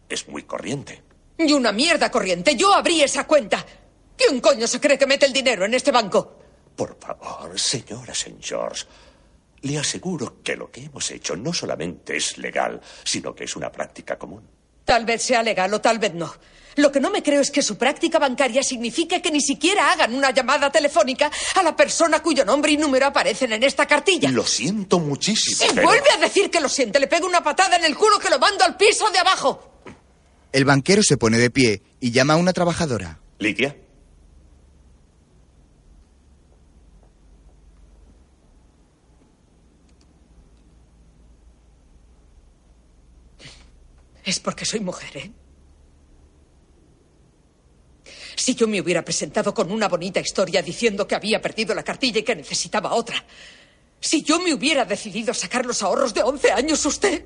Es muy corriente. Y una mierda corriente. Yo abrí esa cuenta. ¿Quién coño se cree que mete el dinero en este banco? Por favor, señora St. George, le aseguro que lo que hemos hecho no solamente es legal, sino que es una práctica común. Tal vez sea legal o tal vez no. Lo que no me creo es que su práctica bancaria signifique que ni siquiera hagan una llamada telefónica a la persona cuyo nombre y número aparecen en esta cartilla. Lo siento muchísimo. Si pero- vuelve a decir que lo siente, le pego una patada en el culo que lo mando al piso de abajo. El banquero se pone de pie y llama a una trabajadora. Lidia. Es porque soy mujer, ¿eh? Si yo me hubiera presentado con una bonita historia diciendo que había perdido la cartilla y que necesitaba otra. Si yo me hubiera decidido sacar los ahorros de 11 años, usted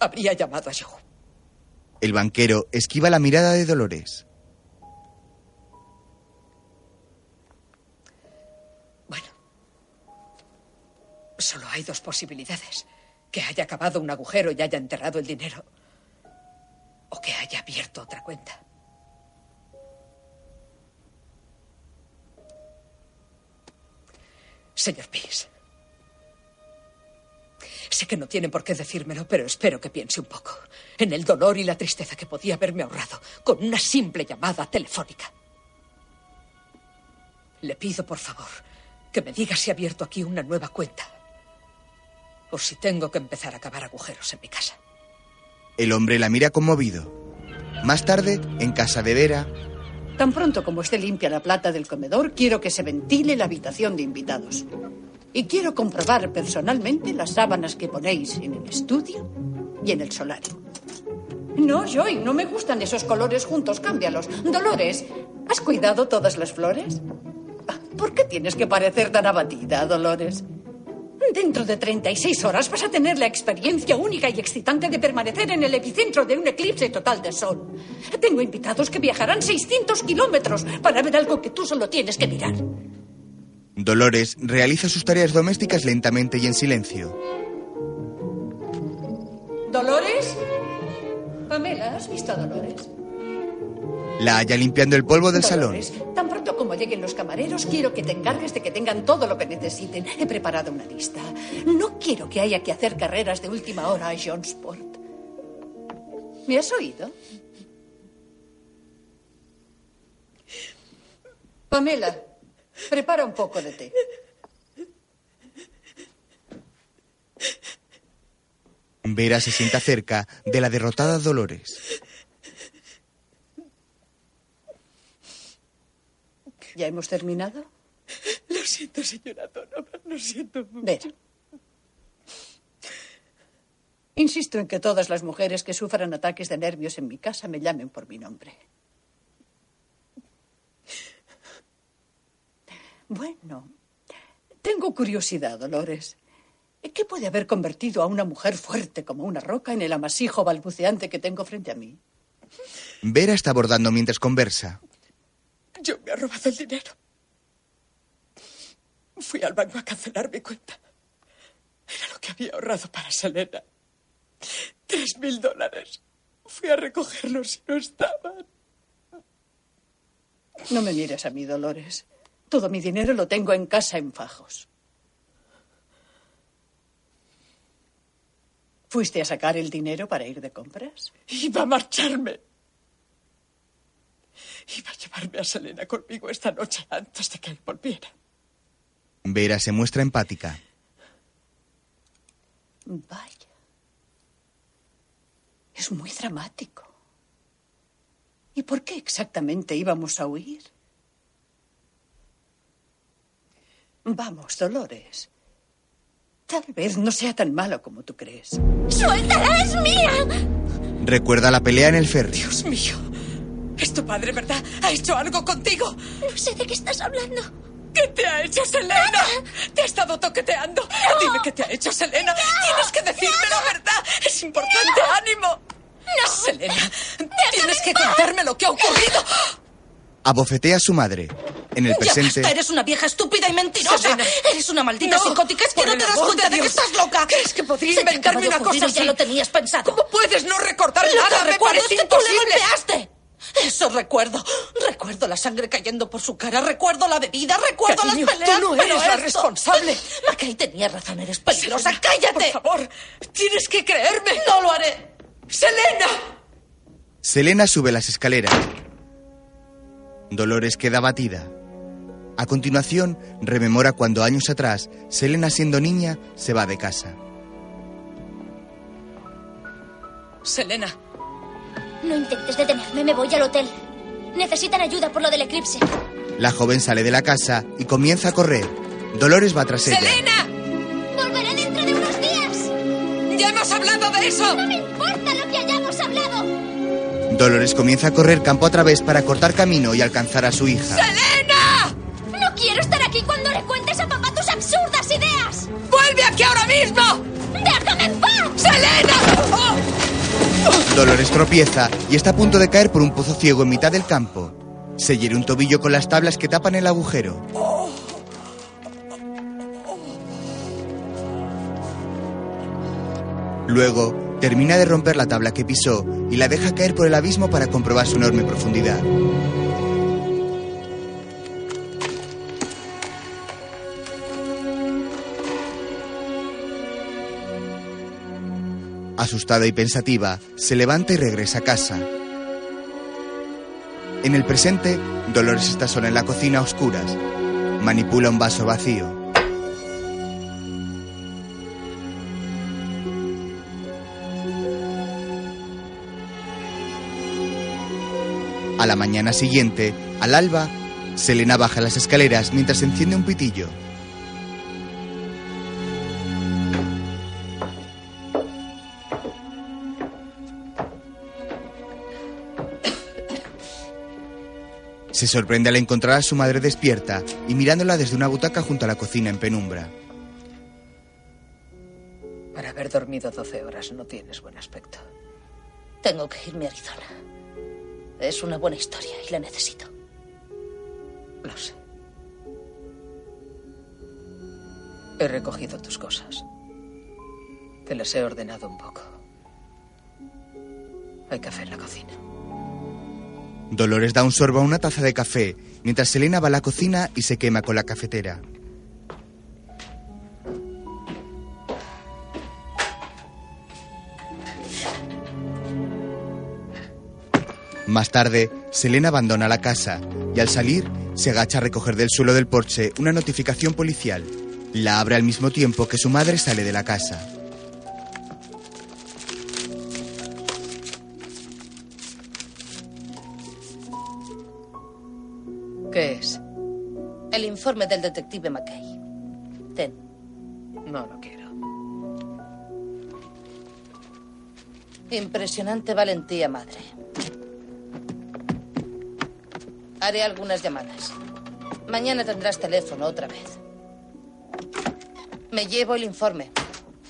habría llamado a Joe. El banquero esquiva la mirada de Dolores. Solo hay dos posibilidades. Que haya cavado un agujero y haya enterrado el dinero. O que haya abierto otra cuenta. Señor Peace. Sé que no tiene por qué decírmelo, pero espero que piense un poco en el dolor y la tristeza que podía haberme ahorrado con una simple llamada telefónica. Le pido, por favor, que me diga si ha abierto aquí una nueva cuenta. O si tengo que empezar a cavar agujeros en mi casa. El hombre la mira conmovido. Más tarde, en casa de Vera, Tan pronto como esté limpia la plata del comedor, quiero que se ventile la habitación de invitados. Y quiero comprobar personalmente las sábanas que ponéis en el estudio y en el solario. No, Joy, no me gustan esos colores juntos, cámbialos. Dolores, ¿has cuidado todas las flores? Ah, ¿Por qué tienes que parecer tan abatida, Dolores? Dentro de 36 horas vas a tener la experiencia única y excitante de permanecer en el epicentro de un eclipse total de sol. Tengo invitados que viajarán 600 kilómetros para ver algo que tú solo tienes que mirar. Dolores realiza sus tareas domésticas lentamente y en silencio. ¿Dolores? Pamela, ¿has visto a Dolores? La halla limpiando el polvo del salón. Dolores, tan pronto como lleguen los camareros, quiero que te encargues de que tengan todo lo que necesiten. He preparado una lista. No quiero que haya que hacer carreras de última hora a Johnsport. ¿Me has oído? Pamela, prepara un poco de té. Vera se sienta cerca de la derrotada Dolores. ¿Ya hemos terminado? Lo siento, señora Donovan, lo siento mucho. Vera. Insisto en que todas las mujeres que sufran ataques de nervios en mi casa me llamen por mi nombre. Bueno, tengo curiosidad, Dolores. ¿Qué puede haber convertido a una mujer fuerte como una roca en el amasijo balbuceante que tengo frente a mí? Vera está abordando mientras conversa. Yo me ha robado el dinero. Fui al banco a cancelar mi cuenta. Era lo que había ahorrado para Selena. Tres mil dólares. Fui a recogerlos y no estaban. No me mires a mí, Dolores. Todo mi dinero lo tengo en casa en fajos. ¿Fuiste a sacar el dinero para ir de compras? Iba a marcharme. Iba a llevarme a Selena conmigo esta noche antes de que él volviera. Vera se muestra empática. Vaya. Es muy dramático. ¿Y por qué exactamente íbamos a huir? Vamos, Dolores. Tal vez no sea tan malo como tú crees. ¡Suéltala! ¡Es mía! Recuerda la pelea en el ferry. Dios mío. Es tu padre, ¿verdad? ¿Ha hecho algo contigo? No sé de qué estás hablando. ¿Qué te ha hecho Selena? ¿Te ha estado toqueteando? Dime qué te ha hecho Selena. Tienes que decirme la verdad. Es importante. ¡Ánimo! No. Selena, tienes que contarme lo que ha ocurrido. Abofetea a su madre. En el Ya presente, basta, eres una vieja estúpida y mentirosa. Selena. Eres una maldita No, psicótica. Es que por no te das cuenta de de, que estás loca. ¿Crees que podría inventarme una cosa y ya así? lo tenías pensado. ¿Cómo puedes no recordar Lo nada? que Me recuerdo parece es que tú le golpeaste. Eso recuerdo. Recuerdo la sangre cayendo por su cara. Recuerdo la bebida. Recuerdo Cariño, las peleas. tú no pero eres la esto- responsable. Mackay tenía razón. Eres peligrosa. Selena, ¡Cállate! Por favor, tienes que creerme. No lo haré. ¡Selena! Selena sube las escaleras. Dolores queda abatida. A continuación, rememora cuando años atrás, Selena siendo niña, se va de casa. Selena, No intentes detenerme, me voy al hotel. Necesitan ayuda por lo del eclipse. La joven sale de la casa y comienza a correr. Dolores va tras ella. ¡Selena! Volveré dentro de unos días. ¡Ya hemos hablado de eso! No me importa lo que hayamos hablado. Dolores comienza a correr campo a través para cortar camino y alcanzar a su hija. ¡Selena! No quiero estar aquí cuando le cuentes a papá tus absurdas ideas. ¡Vuelve aquí ahora mismo! ¡Déjame en paz! ¡Selena! Dolores tropieza y está a punto de caer por un pozo ciego en mitad del campo. Se hiere un tobillo con las tablas que tapan el agujero. Luego, termina de romper la tabla que pisó y la deja caer por el abismo para comprobar su enorme profundidad. Asustada y pensativa, se levanta y regresa a casa. En el presente, Dolores está sola en la cocina a oscuras. Manipula un vaso vacío. A la mañana siguiente, al alba, Selena baja las escaleras mientras enciende un pitillo. Se sorprende al encontrar a su madre despierta y mirándola desde una butaca junto a la cocina en penumbra. Para haber dormido 12 horas no tienes buen aspecto. Tengo que irme a Arizona. Es una buena historia y la necesito. Lo sé. He recogido tus cosas. Te las he ordenado un poco. Hay café en la cocina. Dolores da un sorbo a una taza de café mientras Selena va a la cocina y se quema con la cafetera. Más tarde, Selena abandona la casa y al salir se agacha a recoger del suelo del porche una notificación policial. La abre al mismo tiempo que su madre sale de la casa. Informe del detective McKay. Ten. No lo quiero. Impresionante valentía, madre. Haré algunas llamadas. Mañana tendrás teléfono otra vez. Me llevo el informe.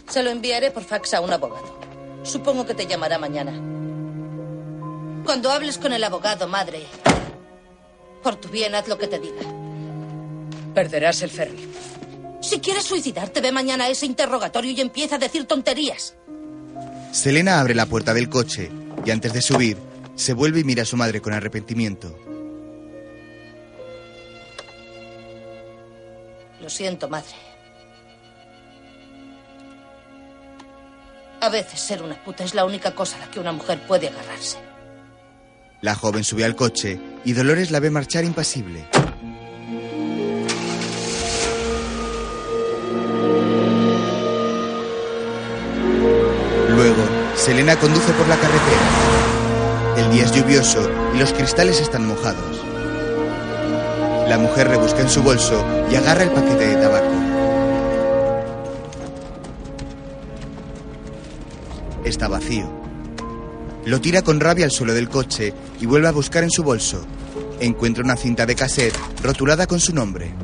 Se lo enviaré por fax a un abogado. Supongo que te llamará mañana. Cuando hables con el abogado, madre, por tu bien haz lo que te diga. Perderás el ferry. Si quieres suicidarte, ve mañana a ese interrogatorio y empieza a decir tonterías. Selena abre la puerta del coche y antes de subir, se vuelve y mira a su madre con arrepentimiento. Lo siento, madre. A veces ser una puta es la única cosa a la que una mujer puede agarrarse. La joven sube al coche y Dolores la ve marchar impasible. Selena conduce por la carretera. El día es lluvioso y los cristales están mojados. La mujer rebusca en su bolso y agarra el paquete de tabaco. Está vacío. Lo tira con rabia al suelo del coche y vuelve a buscar en su bolso. Encuentra una cinta de cassette rotulada con su nombre.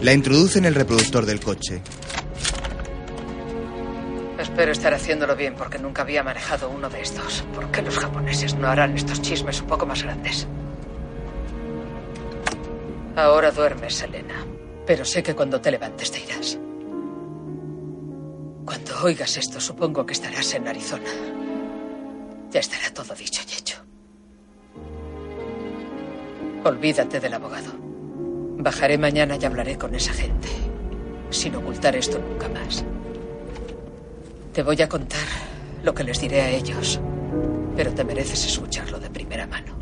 La introduce en el reproductor del coche. Espero estar haciéndolo bien porque nunca había manejado uno de estos. ¿Por qué los japoneses no harán estos chismes un poco más grandes? Ahora duermes, Selena. Pero sé que cuando te levantes te irás. Cuando oigas esto, supongo que estarás en Arizona. Ya estará todo dicho y hecho. Olvídate del abogado. Bajaré mañana y hablaré con esa gente. Sin ocultar esto nunca más. Te voy a contar lo que les diré a ellos. Pero te mereces escucharlo de primera mano.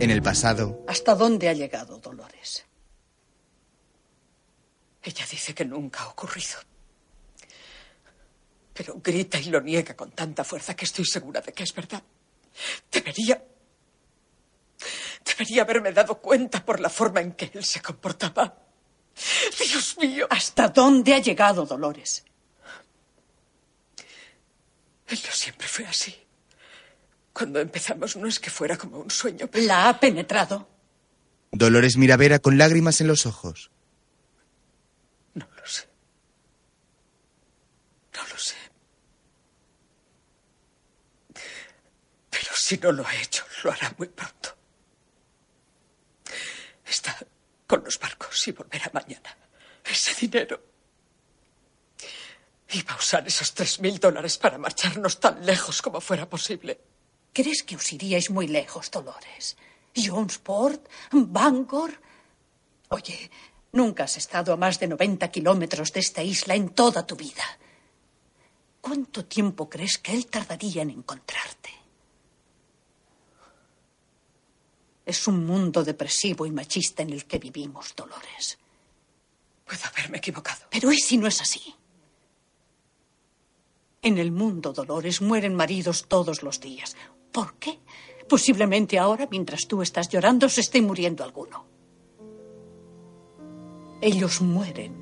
En el pasado, ¿Hasta dónde ha llegado Dolores? Ella dice que nunca ha ocurrido. Pero grita y lo niega con tanta fuerza que estoy segura de que es verdad. Debería. Debería haberme dado cuenta por la forma en que él se comportaba. Dios mío. ¿Hasta dónde ha llegado Dolores? Él no siempre fue así. Cuando empezamos no es que fuera como un sueño. pero- ¿La ha penetrado? Dolores mira a Vera con lágrimas en los ojos. No lo sé. No lo sé. Pero si no lo ha hecho, lo hará muy pronto. Está con los barcos y volverá mañana. Ese dinero. Iba a usar esos tres mil dólares para marcharnos tan lejos como fuera posible. ¿Crees que os iríais muy lejos, Dolores? ¿Jonesport? ¿Bangor? Oye, nunca has estado a más de 90 kilómetros de esta isla en toda tu vida. ¿Cuánto tiempo crees que él tardaría en encontrarte? Es un mundo depresivo y machista en el que vivimos, Dolores. Puedo haberme equivocado. Pero ¿y si no es así? En el mundo, Dolores, mueren maridos todos los días. ¿Por qué? Posiblemente ahora, mientras tú estás llorando, se esté muriendo alguno. Ellos mueren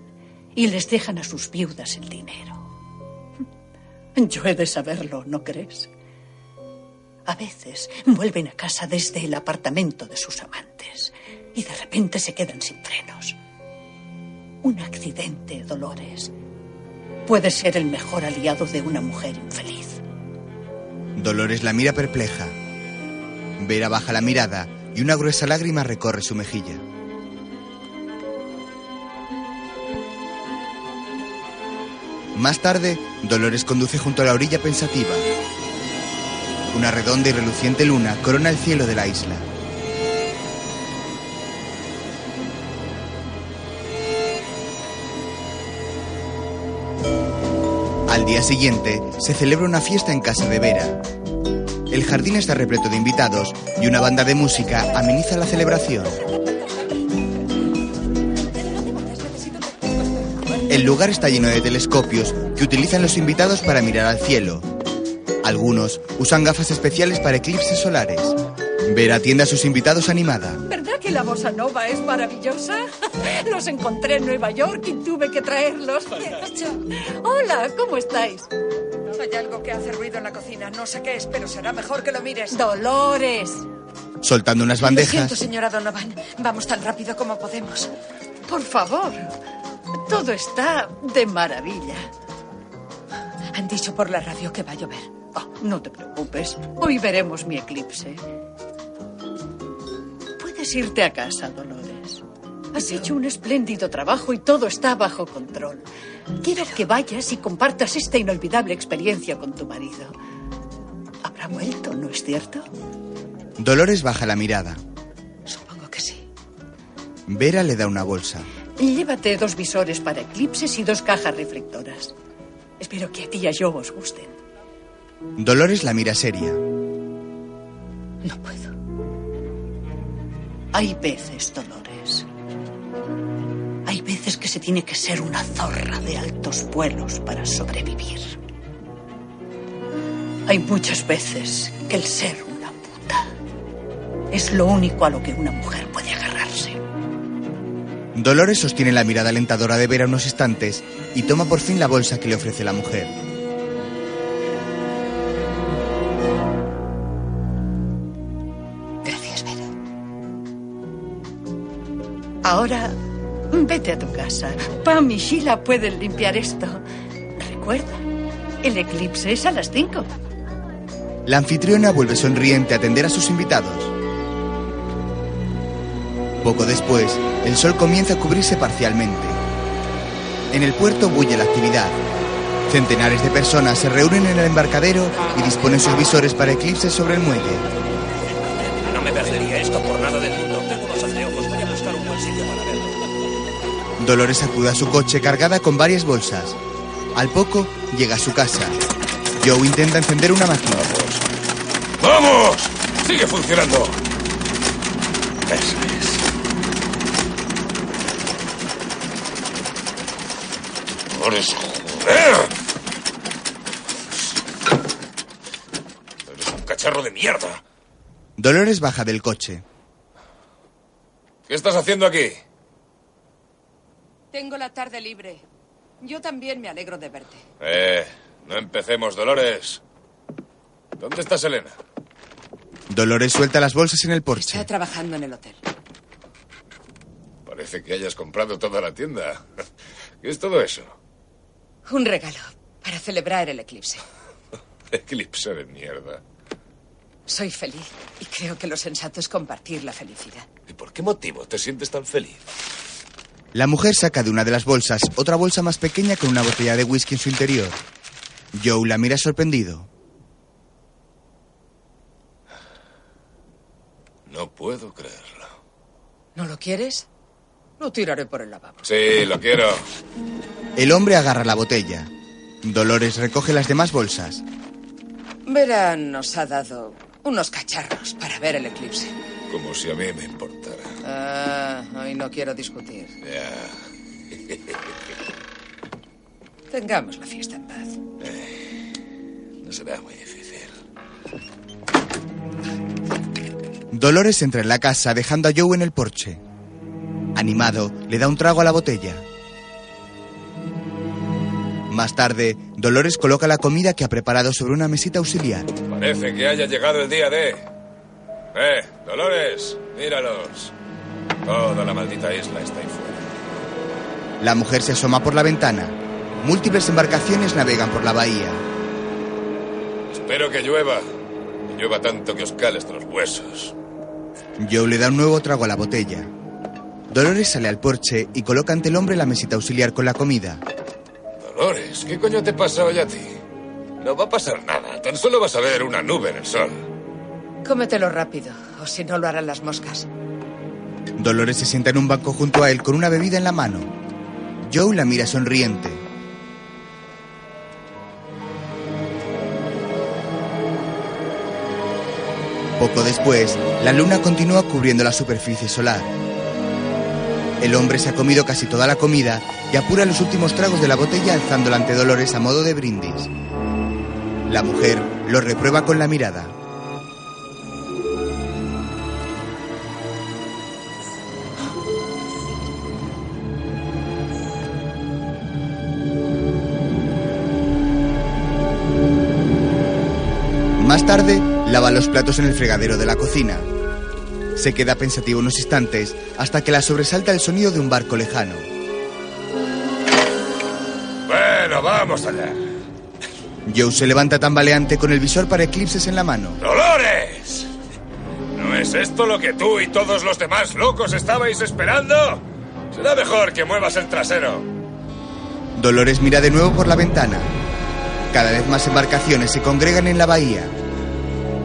y les dejan a sus viudas el dinero. Yo he de saberlo, ¿no crees? A veces vuelven a casa desde el apartamento de sus amantes y de repente se quedan sin frenos. Un accidente, Dolores, puede ser el mejor aliado de una mujer infeliz. Dolores la mira perpleja. Vera baja la mirada y una gruesa lágrima recorre su mejilla. Más tarde, Dolores conduce junto a la orilla pensativa. Una redonda y reluciente luna corona el cielo de la isla. Al día siguiente, se celebra una fiesta en casa de Vera. El jardín está repleto de invitados y una banda de música ameniza la celebración. El lugar está lleno de telescopios que utilizan los invitados para mirar al cielo. Algunos usan gafas especiales para eclipses solares. Vera atiende a sus invitados animada. ¿Verdad que la bossa nova es maravillosa? Los encontré en Nueva York y tuve que traerlos. Hola, ¿cómo estáis? Hay algo que hace ruido en la cocina. No sé qué es, pero será mejor que lo mires. Dolores. Soltando unas Lo siento, bandejas, señora Donovan. Vamos tan rápido como podemos. Por favor. Todo está de maravilla. Han dicho por la radio que va a llover. Oh, no te preocupes. Hoy veremos mi eclipse. Puedes irte a casa, Dolores. Has hecho un espléndido trabajo y todo está bajo control. Quiero que vayas y compartas esta inolvidable experiencia con tu marido. Habrá vuelto, ¿no es cierto? Dolores baja la mirada. Supongo que sí. Vera le da una bolsa. Llévate dos visores para eclipses y dos cajas reflectoras. Espero que a ti y a yo os gusten. Dolores la mira seria. No puedo. Hay veces, Dolores. Hay veces que se tiene que ser una zorra de altos vuelos para sobrevivir. Hay muchas veces que el ser una puta es lo único a lo que una mujer puede agarrarse. Dolores sostiene la mirada alentadora de Vera unos instantes y toma por fin la bolsa que le ofrece la mujer. Ahora, vete a tu casa. Pam y Sheila pueden limpiar esto. Recuerda, el eclipse es a las cinco. La anfitriona vuelve sonriente a atender a sus invitados. Poco después, el sol comienza a cubrirse parcialmente. En el puerto bulle la actividad. Centenares de personas se reúnen en el embarcadero y disponen sus visores para eclipses sobre el muelle. Dolores acude a su coche cargada con varias bolsas. Al poco, llega a su casa. Joe intenta encender una máquina. ¡Vamos! ¡Sigue funcionando! Eso es. ¡Dolores, joder! Eres un cacharro de mierda. Dolores baja del coche. ¿Qué estás haciendo aquí? Tengo la tarde libre. Yo también me alegro de verte. Eh, no empecemos, Dolores. ¿Dónde está Selena? Dolores suelta las bolsas en el Está porche. trabajando en el hotel. Parece que hayas comprado toda la tienda. ¿Qué es todo eso? Un regalo para celebrar el eclipse. Eclipse de mierda. Soy feliz y creo que lo sensato es compartir la felicidad. ¿Y por qué motivo te sientes tan feliz? La mujer saca de una de las bolsas otra bolsa más pequeña con una botella de whisky en su interior. Joe la mira sorprendido. No puedo creerlo. ¿No lo quieres? Lo tiraré por el lavabo. Sí, lo quiero. El hombre agarra la botella. Dolores recoge las demás bolsas. Vera nos ha dado unos cacharros para ver el eclipse. Como si a mí me importara. Ah, hoy no quiero discutir. Ya. Tengamos la fiesta en paz. No será muy difícil. Dolores entra en la casa dejando a Joe en el porche. Animado, le da un trago a la botella. Más tarde, Dolores coloca la comida que ha preparado sobre una mesita auxiliar. Parece que haya llegado el día de... Eh, Dolores, míralos. Toda la maldita isla está ahí fuera. La mujer se asoma por la ventana. Múltiples embarcaciones navegan por la bahía. Espero que llueva. Que llueva tanto que os cale hasta los huesos. Joe le da un nuevo trago a la botella. Dolores sale al porche y coloca ante el hombre la mesita auxiliar con la comida. Dolores, ¿qué coño te pasa hoy a ti? No va a pasar nada. Tan solo vas a ver una nube en el sol. Cómetelo rápido, o si no lo harán las moscas. Dolores se sienta en un banco junto a él con una bebida en la mano. Joe la mira sonriente. Poco después, la luna continúa cubriendo la superficie solar. El hombre se ha comido casi toda la comida y apura los últimos tragos de la botella alzándola ante Dolores a modo de brindis. La mujer lo reprueba con la mirada. Más tarde, lava los platos en el fregadero de la cocina. Se queda pensativo unos instantes hasta que la sobresalta el sonido de un barco lejano. Bueno, vamos allá. Joe se levanta tambaleante con el visor para eclipses en la mano. ¡Dolores! ¿No es esto lo que tú y todos los demás locos estabais esperando? Será mejor que muevas el trasero. Dolores mira de nuevo por la ventana. Cada vez más embarcaciones se congregan en la bahía.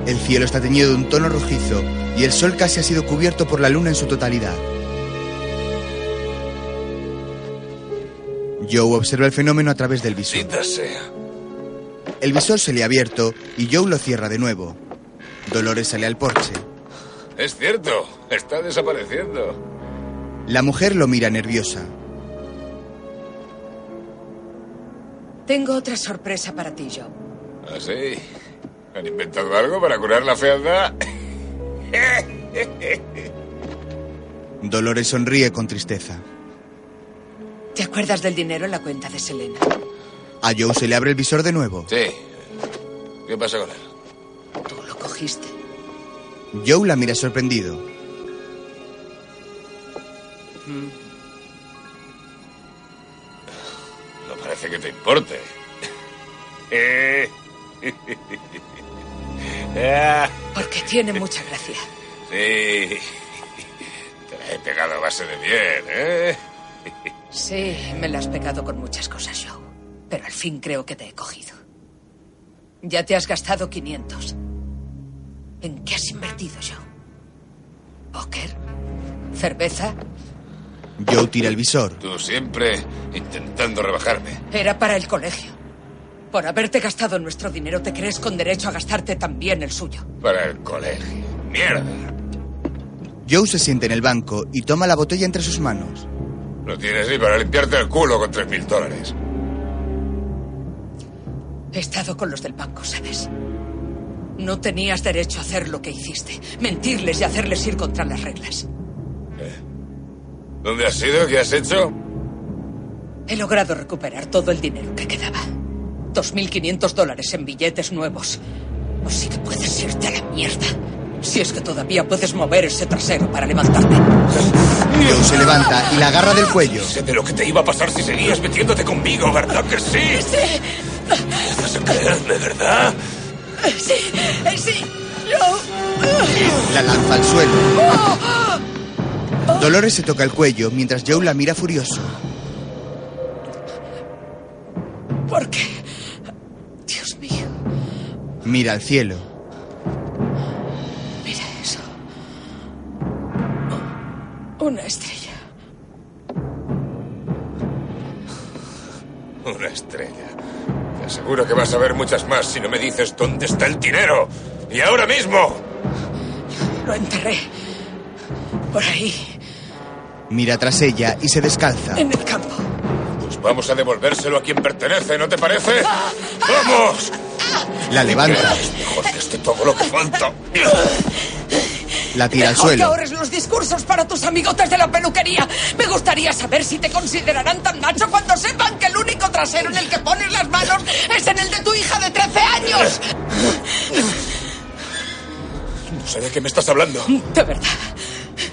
El cielo está teñido de un tono rojizo y el sol casi ha sido cubierto por la luna en su totalidad. Joe observa el fenómeno a través del visor. El visor se le ha abierto y Joe lo cierra de nuevo. Dolores sale al porche. Es cierto, está desapareciendo. La mujer lo mira nerviosa. Tengo otra sorpresa para ti, Joe. ¿Ah, sí? ¿Han inventado algo para curar la fealdad? Dolores sonríe con tristeza. ¿Te acuerdas del dinero en la cuenta de Selena? A Joe se le abre el visor de nuevo. Sí. ¿Qué pasa con él? Tú lo cogiste. Joe la mira sorprendido. No parece que te importe. Porque tiene mucha gracia. Sí. Te la he pegado a base de bien, ¿eh? Sí, me la has pegado con muchas cosas, Joe. Pero al fin creo que te he cogido. Ya te has gastado 500. ¿En qué has invertido, Joe? ¿Póker? ¿Cerveza? Joe tira el visor. Tú siempre intentando rebajarme. Era para el colegio. Por haberte gastado nuestro dinero, te crees con derecho a gastarte también el suyo. Para el colegio. Mierda. Joe se siente en el banco y toma la botella entre sus manos. No tienes ni para limpiarte el culo con tres mil dólares. He estado con los del banco, ¿sabes? No tenías derecho a hacer lo que hiciste. Mentirles y hacerles ir contra las reglas. ¿Dónde has ido? ¿Qué has hecho? He logrado recuperar todo el dinero que quedaba. 2.500 dólares en billetes nuevos. Así que puedes irte a la mierda. Si es que todavía puedes mover ese trasero para levantarte. Joe se levanta y la agarra del cuello. Sé de lo que te iba a pasar si seguías metiéndote conmigo, ¿verdad que sí? Sí. Vas a creerme, ¿verdad? Sí, eh, sí. Yo. La lanza al suelo. Dolores se toca el cuello mientras Joe la mira furioso. ¿Por qué? Mira al cielo. Mira eso. Una estrella. Una estrella. Te aseguro que vas a ver muchas más si no me dices dónde está el dinero. Y ahora mismo. Lo enterré. Por ahí, Mira tras ella y se descalza. en el campo. Vamos a devolvérselo a quien pertenece, ¿no te parece? ¡Vamos! La levanta. Mejor que esté todo lo que falta. La tira al Mejor que suelo. ahorres los discursos para tus amigotes de la peluquería. Me gustaría saber si te considerarán tan macho cuando sepan que el único trasero en el que pones las manos es en el de tu hija de 13 años. No sé de qué me estás hablando. De verdad.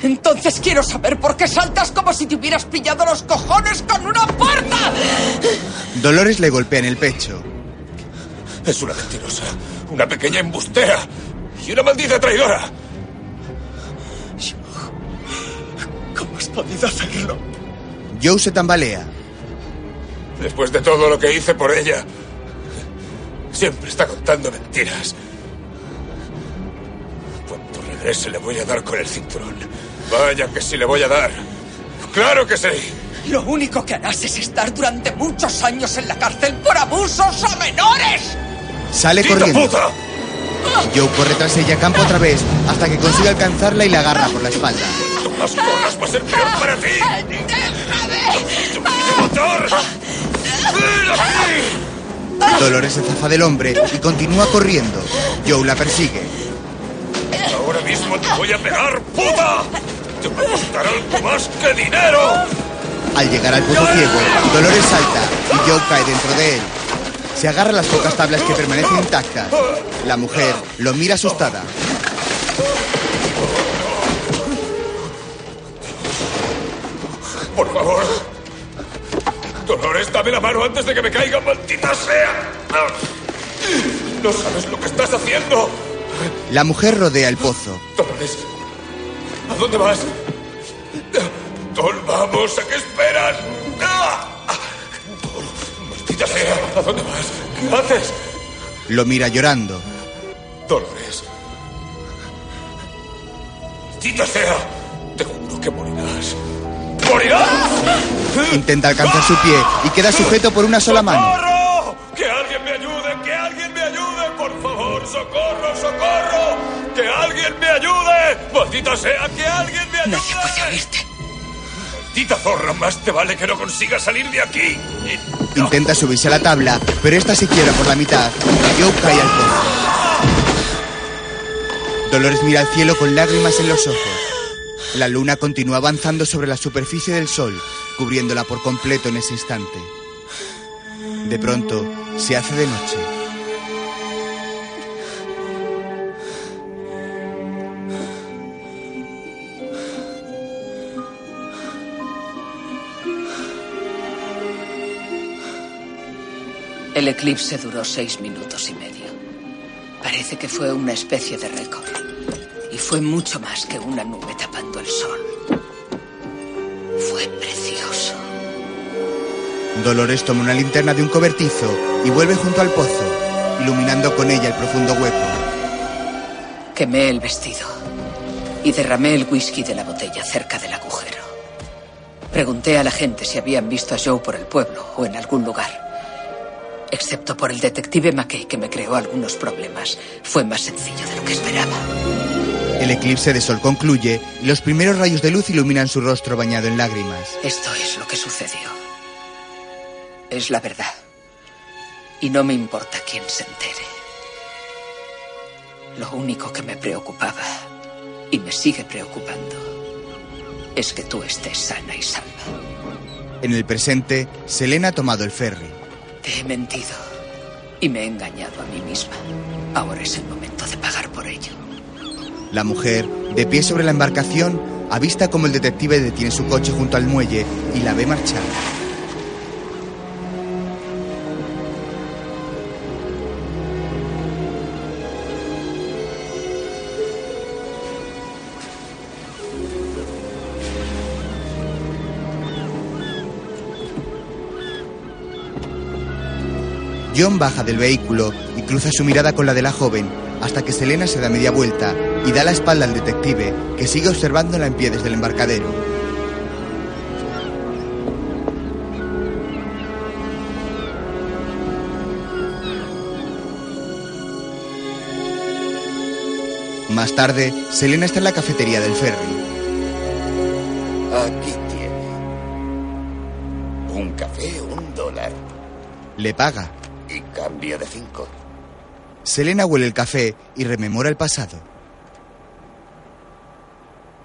Entonces quiero saber por qué saltas como si te hubieras pillado los cojones con una puerta. Dolores le golpea en el pecho. Es una mentirosa, una pequeña embustera y una maldita traidora. ¿Cómo has podido hacerlo? Joe se tambalea. Después de todo lo que hice por ella, siempre está contando mentiras. Cuando regrese le voy a dar con el cinturón. Vaya que sí le voy a dar. ¡Claro que sí! Lo único que harás es estar durante muchos años en la cárcel por abusos a menores. Sale ¡Quita corriendo. puta! Joe corre tras ella campo otra vez hasta que consigue alcanzarla y la agarra por la espalda. ¡Más porras va a ser peor para ti! ¡Te voy a matar! ¡Ven aquí! Dolores se zafa del hombre y continúa corriendo. Joe la persigue. Ahora mismo te voy a pegar, puta. Te va a costar algo más que dinero. Al llegar al pozo ciego, Dolores salta y Joe cae dentro de él. Se agarra a las pocas tablas que permanecen intactas. La mujer lo mira asustada. Por favor. Dolores, dame la mano antes de que me caiga, maldita sea. No sabes lo que estás haciendo. La mujer rodea el pozo. Dolores, ¿a dónde vas? Vamos, ¿a qué esperas? ¡Ah! Maldita sea, ¿a dónde vas? ¿Qué haces? Lo mira llorando. Dolores. Maldita sea, te juro que morirás. ¡Morirás! Intenta alcanzar su pie y queda sujeto por una sola mano. ¡Socorro! ¡Que alguien me ayude! ¡Que alguien me ayude! ¡Por favor! ¡Socorro! ¡Socorro! ¡Que alguien me ayude! ¡Maldita sea! ¡Que alguien me ayude! Nadie puede oírte. Maldita zorra, más te vale que no consigas salir de aquí. Intenta subirse a la tabla, pero esta se quiebra por la mitad. Joe cae al pozo. Dolores mira al cielo con lágrimas en los ojos. La luna continúa avanzando sobre la superficie del sol, cubriéndola por completo en ese instante. De pronto, se hace de noche. El eclipse duró seis minutos y medio. Parece que fue una especie de récord. Y fue mucho más que una nube tapando el sol. Fue precioso. Dolores toma una linterna de un cobertizo y vuelve junto al pozo, iluminando con ella el profundo hueco. Quemé el vestido y derramé el whisky de la botella cerca del agujero. Pregunté a la gente si habían visto a Joe por el pueblo o en algún lugar. Excepto por el detective McKay que me creó algunos problemas. Fue más sencillo de lo que esperaba. El eclipse de sol concluye y los primeros rayos de luz iluminan su rostro bañado en lágrimas. Esto es lo que sucedió. Es la verdad. Y no me importa quién se entere. Lo único que me preocupaba, y me sigue preocupando, es que tú estés sana y salva. En el presente, Selena ha tomado el ferry. Te he mentido y me he engañado a mí misma. Ahora es el momento de pagar por ello. La mujer, de pie sobre la embarcación, avista como el detective detiene su coche junto al muelle y la ve marchar. John baja del vehículo y cruza su mirada con la de la joven hasta que Selena se da media vuelta y da la espalda al detective que sigue observándola en pie desde el embarcadero. Más tarde, Selena está en la cafetería del ferry. Aquí tiene. Un café, un dólar. Le paga. De cinco. Selena huele el café y rememora el pasado.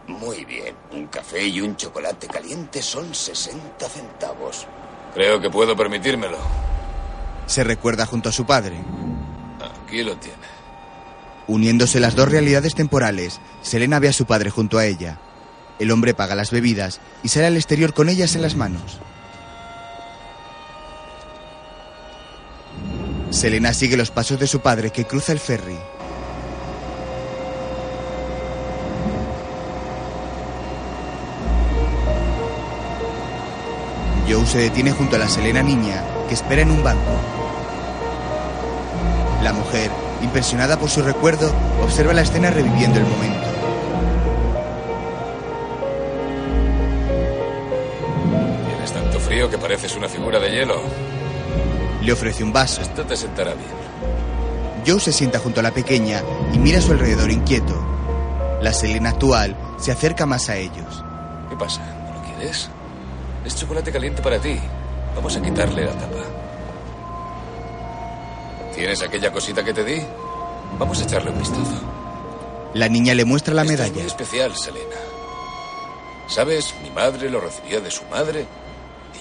Muy bien. Un café y un chocolate caliente son 60 centavos. Creo que puedo permitírmelo. Se recuerda junto a su padre. Aquí lo tiene. Uniéndose las dos realidades temporales, Selena ve a su padre junto a ella. El hombre paga las bebidas y sale al exterior con ellas en las manos. Selena sigue los pasos de su padre que cruza el ferry. Joe se detiene junto a la Selena niña que espera en un banco. La mujer, impresionada por su recuerdo, observa la escena reviviendo el momento. Tienes tanto frío que pareces una figura de hielo. Le ofrece un vaso. Esto te sentará bien. Joe se sienta junto a la pequeña y mira a su alrededor inquieto. La Selena actual se acerca más a ellos. ¿Qué pasa? ¿No lo quieres? Es chocolate caliente para ti. Vamos a quitarle la tapa. ¿Tienes aquella cosita que te di? Vamos a echarle un vistazo. La niña le muestra la Esto es medalla. muy especial, Selena. ¿Sabes? Mi madre lo recibía de su madre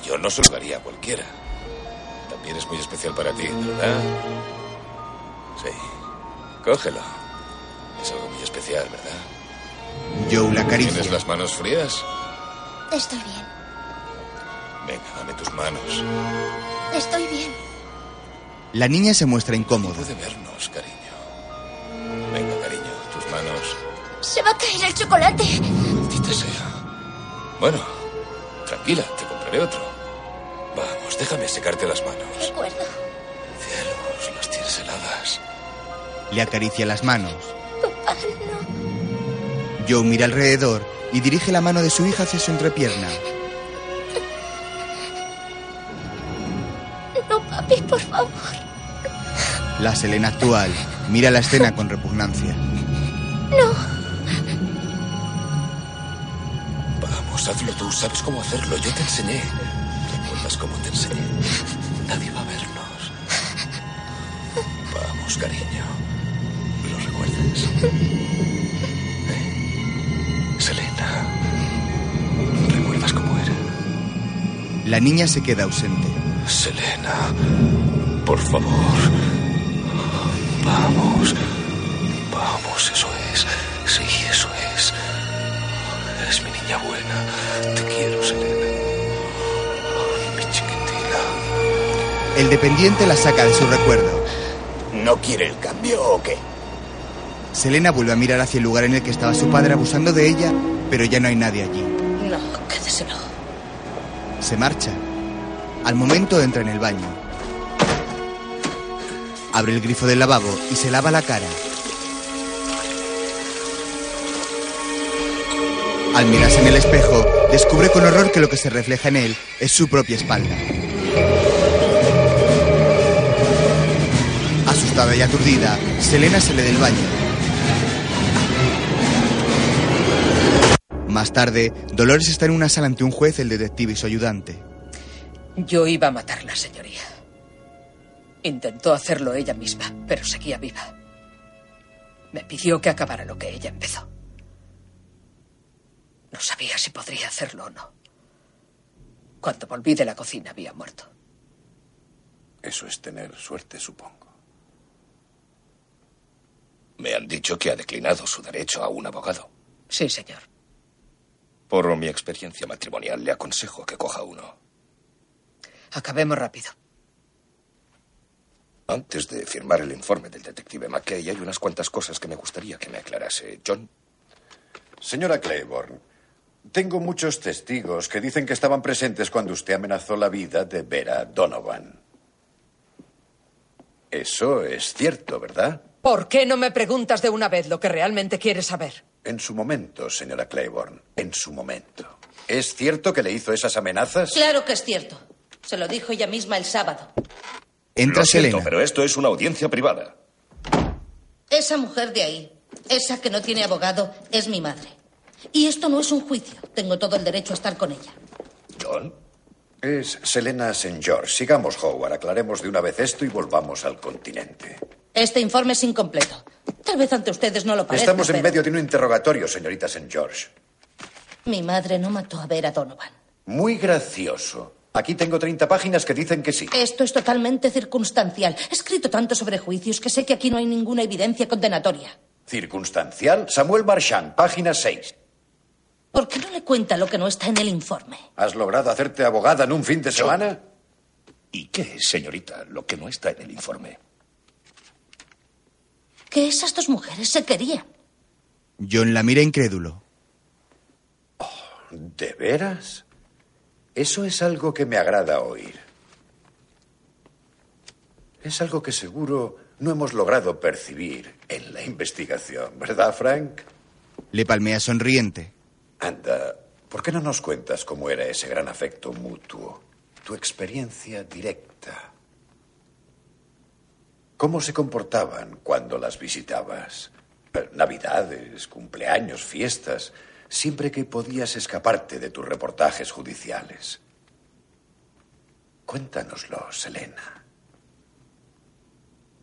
y yo no se lo daría a cualquiera. También es muy especial para ti, ¿verdad? Sí. Cógelo. Es algo muy especial, ¿verdad? Joe la acaricia. ¿Tienes las manos frías? Estoy bien. Venga, dame tus manos. Estoy bien. La niña se muestra incómoda. Puede vernos, cariño. Venga, cariño, tus manos. Se va a caer el chocolate. Maldita sea. Bueno, tranquila, te compraré otro. Déjame secarte las manos. De acuerdo. Cielos, las tienes heladas. Le acaricia las manos. Papá, no. Joe mira alrededor y dirige la mano de su hija hacia su entrepierna. No, papi, por favor. La Selena actual mira la escena con repugnancia. No. Vamos, hazlo tú. Sabes cómo hacerlo. Yo te enseñé. ¿Recuerdas cómo te enseñé? Nadie va a vernos. Vamos, cariño. ¿Lo recuerdas? ¿Eh? Selena. ¿Recuerdas cómo era? La niña se queda ausente. Selena. Por favor. Vamos. Vamos, eso es. Sí, eso es. Es mi niña buena. Te quiero, Selena. El dependiente la saca de su recuerdo. ¿No quiere el cambio o qué? Selena vuelve a mirar hacia el lugar en el que estaba su padre abusando de ella, pero ya no hay nadie allí. No, quédeselo. Se marcha. Al momento entra en el baño. Abre el grifo del lavabo y se lava la cara. Al mirarse en el espejo, descubre con horror que lo que se refleja en él es su propia espalda. Aturdida, Selena sale del baño. Más tarde, Dolores está en una sala ante un juez, el detective y su ayudante. Yo iba a matarla, señoría. Intentó hacerlo ella misma, pero seguía viva. Me pidió que acabara lo que ella empezó. No sabía si podría hacerlo o no. Cuando volví de la cocina había muerto. Eso es tener suerte, supongo. Me han dicho que ha declinado su derecho a un abogado. Sí, señor. Por mi experiencia matrimonial, le aconsejo que coja uno. Acabemos rápido. Antes de firmar el informe del detective McKay, hay unas cuantas cosas que me gustaría que me aclarase. John, Señora Claiborne, tengo muchos testigos que dicen que estaban presentes cuando usted amenazó la vida de Vera Donovan. Eso es cierto, ¿verdad? ¿Por qué no me preguntas de una vez lo que realmente quieres saber? En su momento, señora Claiborne, en su momento. ¿Es cierto que le hizo esas amenazas? Claro que es cierto. Se lo dijo ella misma el sábado. Entra Lo siento, Selena. pero esto es una audiencia privada. Esa mujer de ahí, esa que no tiene abogado, es mi madre. Y esto no es un juicio. Tengo todo el derecho a estar con ella. John. Es Selena St. George. Sigamos, Howard. Aclaremos de una vez esto y volvamos al continente. Este informe es incompleto. Tal vez ante ustedes no lo parezca. Estamos en pero medio de un interrogatorio, señorita St. George. Mi madre no mató a Vera Donovan. Muy gracioso. Aquí tengo 30 páginas que dicen que sí. Esto es totalmente circunstancial. He escrito tanto sobre juicios que sé que aquí no hay ninguna evidencia condenatoria. Circunstancial. Samuel Marchand, página 6. ¿Por qué no le cuenta lo que no está en el informe? ¿Has logrado hacerte abogada en un fin de semana? ¿Y qué señorita, lo que no está en el informe? Que esas dos mujeres se querían. John la mira incrédulo. ¿De veras? Eso es algo que me agrada oír. Es algo que seguro no hemos logrado percibir en la investigación, ¿verdad, Frank? Le palmea sonriente. Anda, ¿por qué no nos cuentas cómo era ese gran afecto mutuo? Tu experiencia directa. ¿Cómo se comportaban cuando las visitabas? Eh, Navidades, cumpleaños, fiestas, siempre que podías escaparte de tus reportajes judiciales. Cuéntanoslo, Selena.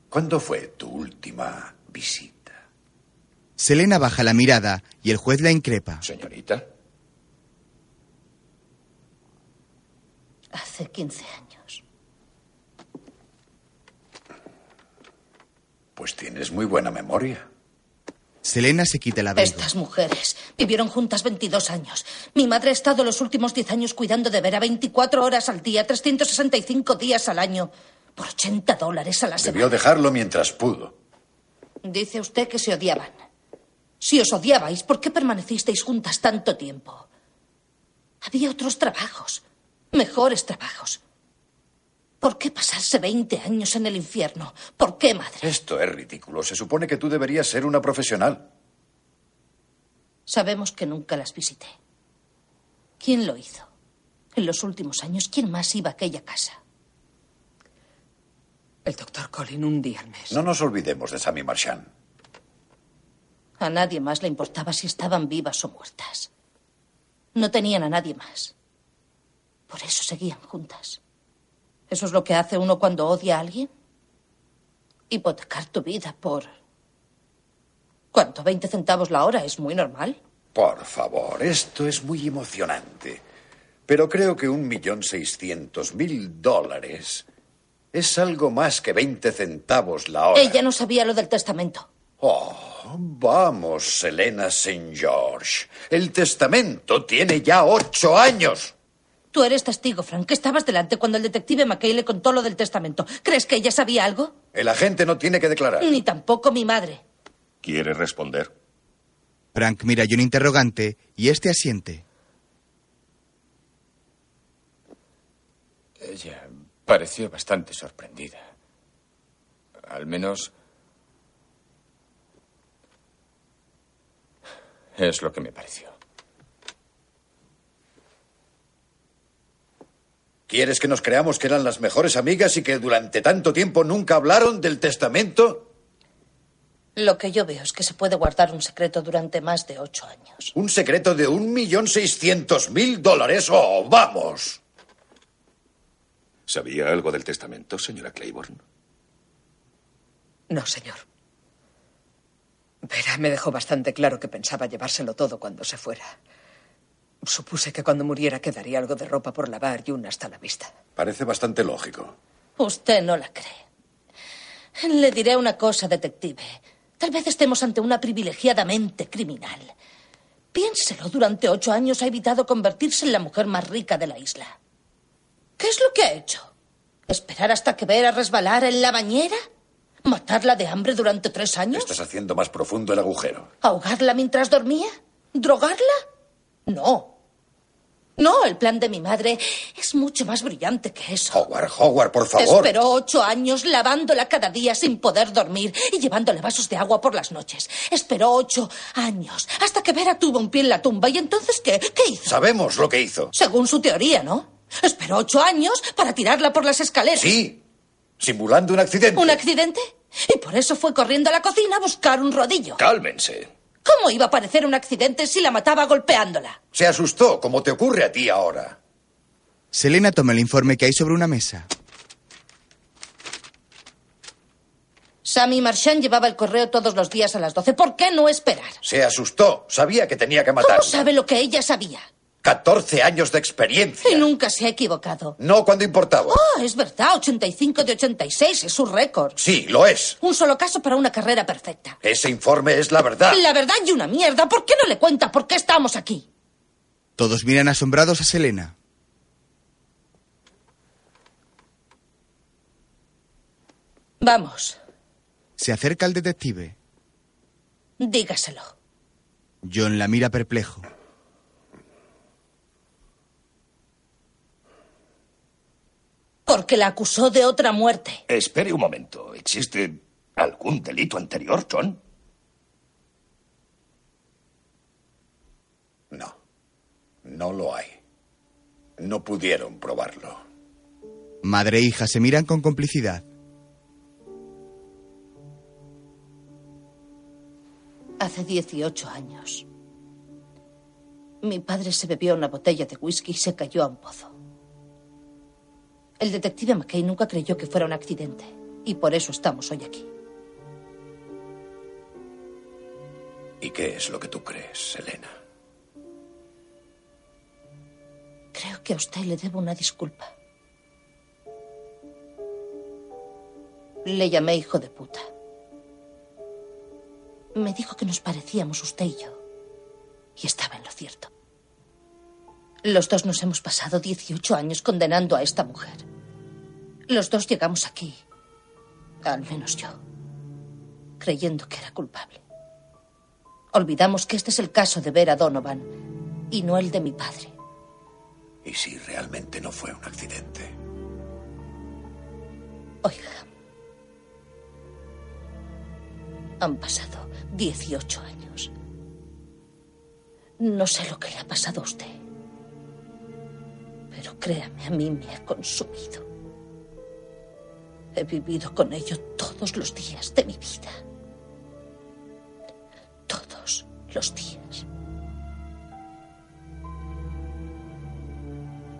¿Cuándo fue tu última visita? Selena baja la mirada y el juez la increpa. Señorita. Hace 15 años. Pues tienes muy buena memoria. Selena se quita abrigo. Estas mujeres vivieron juntas 22 años. Mi madre ha estado los últimos 10 años cuidando de Vera 24 horas al día, 365 días al año, por 80 dólares a la semana. Debió dejarlo mientras pudo. Dice usted que se odiaban. Si os odiabais, ¿por qué permanecisteis juntas tanto tiempo? Había otros trabajos, mejores trabajos. ¿Por qué pasarse 20 años en el infierno? ¿Por qué, madre? Esto es ridículo. Se supone que tú deberías ser una profesional. Sabemos que nunca las visité. ¿Quién lo hizo? En los últimos años, ¿quién más iba a aquella casa? El doctor Colin un día al mes. No nos olvidemos de Sammy Marchand. A nadie más le importaba si estaban vivas o muertas. No tenían a nadie más. Por eso seguían juntas. ¿Eso es lo que hace uno cuando odia a alguien? Hipotecar tu vida por... ¿Cuánto? ¿20 centavos la hora? ¿Es muy normal? Por favor, esto es muy emocionante. Pero creo que un millón seiscientos mil dólares es algo más que 20 centavos la hora. Ella no sabía lo del testamento. Oh, vamos, Selena St. George. El testamento tiene ya ocho años. Tú eres testigo, Frank, que estabas delante cuando el detective McKay le contó lo del testamento. ¿Crees que ella sabía algo? El agente no tiene que declarar. Ni tampoco mi madre. ¿Quiere responder? Frank mira a John interrogante y este asiente. Ella pareció bastante sorprendida. Al menos... Es lo que me pareció. ¿Quieres que nos creamos que eran las mejores amigas y que durante tanto tiempo nunca hablaron del testamento? Lo que yo veo es que se puede guardar un secreto durante más de ocho años. ¿Un secreto de un millón seiscientos mil dólares? ¡Oh, vamos! ¿Sabía algo del testamento, señora Claiborne? No, señor. Vera me dejó bastante claro que pensaba llevárselo todo cuando se fuera. Supuse que cuando muriera quedaría algo de ropa por lavar y una hasta la vista. Parece bastante lógico. Usted no la cree. Le diré una cosa, detective. Tal vez estemos ante una privilegiadamente criminal. Piénselo, durante ocho años ha evitado convertirse en la mujer más rica de la isla. ¿Qué es lo que ha hecho? ¿Esperar hasta que Vera resbalara en la bañera? ¿Matarla de hambre durante tres años? Estás haciendo más profundo el agujero. ¿Ahogarla mientras dormía? ¿Drogarla? No. No, el plan de mi madre es mucho más brillante que eso. Howard, Howard, por favor. Esperó ocho años lavándola cada día sin poder dormir y llevándole vasos de agua por las noches. Esperó ocho años hasta que Vera tuvo un pie en la tumba. ¿Y entonces qué? ¿Qué hizo? Sabemos lo que hizo. Según su teoría, ¿no? Esperó ocho años para tirarla por las escaleras. Sí, simulando un accidente. ¿Un accidente? Y por eso fue corriendo a la cocina a buscar un rodillo. Cálmense. ¿Cómo iba a parecer un accidente si la mataba golpeándola? Se asustó, como te ocurre a ti ahora. Selena toma el informe que hay sobre una mesa. Sammy Marchand llevaba el correo todos los días a las 12. ¿Por qué no esperar? Se asustó. Sabía que tenía que matar. ¿Cómo sabe lo que ella sabía? 14 años de experiencia. Y nunca se ha equivocado. No cuando importaba. Oh, es verdad, 85 de 86 es su récord. Sí, lo es. Un solo caso para una carrera perfecta. Ese informe es la verdad. La verdad y una mierda. ¿Por qué no le cuenta por qué estamos aquí? Todos miran asombrados a Selena. Vamos, Se acerca al detective. dígaselo. John la mira perplejo. Porque la acusó de otra muerte. Espere un momento. ¿Existe algún delito anterior, John? No. No lo hay. No pudieron probarlo. Madre e hija se miran con complicidad. Hace 18 años. Mi padre se bebió una botella de whisky y se cayó a un pozo. El detective McKay nunca creyó que fuera un accidente. Y por eso estamos hoy aquí. ¿Y qué es lo que tú crees, Selena? Creo que a usted le debo una disculpa. Le llamé hijo de puta. Me dijo que nos parecíamos usted y yo. Y estaba en lo cierto. Los dos nos hemos pasado 18 años condenando a esta mujer. Los dos llegamos aquí, al menos yo, creyendo que era culpable. Olvidamos que este es el caso de Vera Donovan y no el de mi padre. ¿Y si realmente no fue un accidente? Oiga, han pasado 18 años. No sé lo que le ha pasado a usted, pero créame, a mí me ha consumido. He vivido con ello todos los días de mi vida. Todos los días.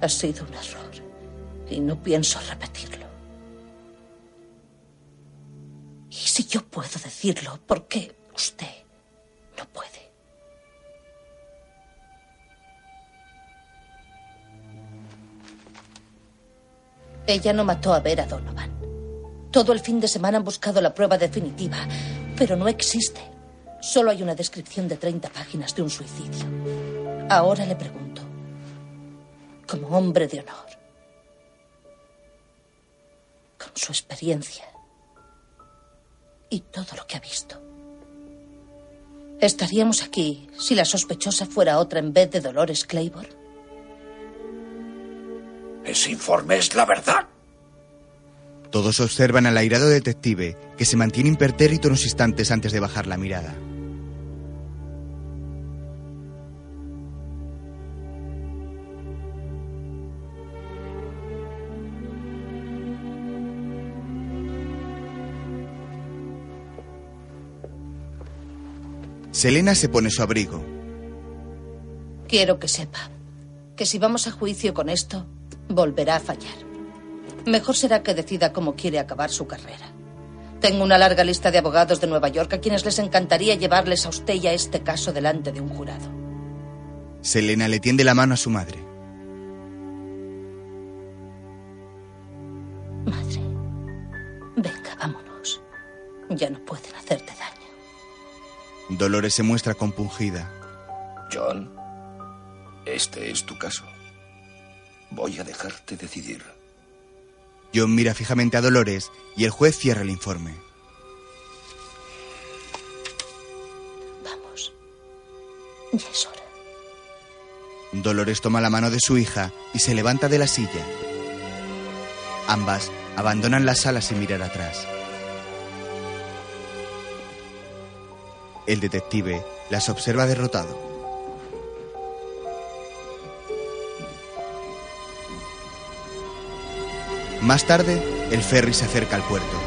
Ha sido un error y no pienso repetirlo. Y si yo puedo decirlo, ¿por qué usted no puede? Ella no mató a Vera Donovan. Todo el fin de semana han buscado la prueba definitiva, pero no existe. Solo hay una descripción de 30 páginas de un suicidio. Ahora le pregunto, como hombre de honor, con su experiencia y todo lo que ha visto, ¿estaríamos aquí si la sospechosa fuera otra en vez de Dolores Claiborne? Ese informe es la verdad. Todos observan al airado detective, que se mantiene impertérrito unos instantes antes de bajar la mirada. Selena se pone su abrigo. Quiero que sepa que si vamos a juicio con esto, volverá a fallar. Mejor será que decida cómo quiere acabar su carrera. Tengo una larga lista de abogados de Nueva York a quienes les encantaría llevarles a usted y a este caso delante de un jurado. Selena le tiende la mano a su madre. Madre, venga, vámonos. Ya no pueden hacerte daño. Dolores se muestra compungida. John, este es tu caso. Voy a dejarte decidir. John mira fijamente a Dolores y el juez cierra el informe. Vamos. Ya es hora. Dolores toma la mano de su hija y se levanta de la silla. Ambas abandonan la sala sin mirar atrás. El detective las observa derrotado. Más tarde, el ferry se acerca al puerto.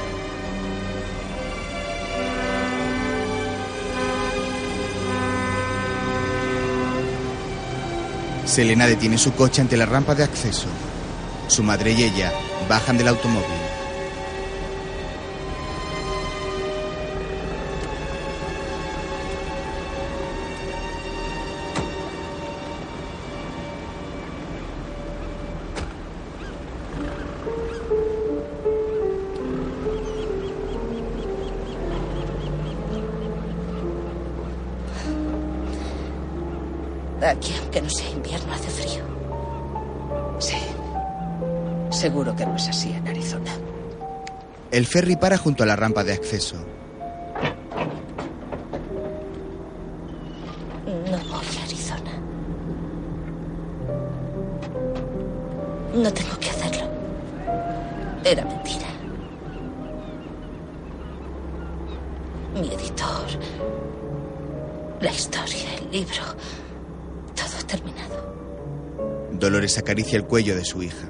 Selena detiene su coche ante la rampa de acceso. Su madre y ella bajan del automóvil. El ferry para junto a la rampa de acceso. No voy a Arizona. No tengo que hacerlo. Era mentira. Mi editor, la historia, el libro, todo ha terminado. Dolores acaricia el cuello de su hija.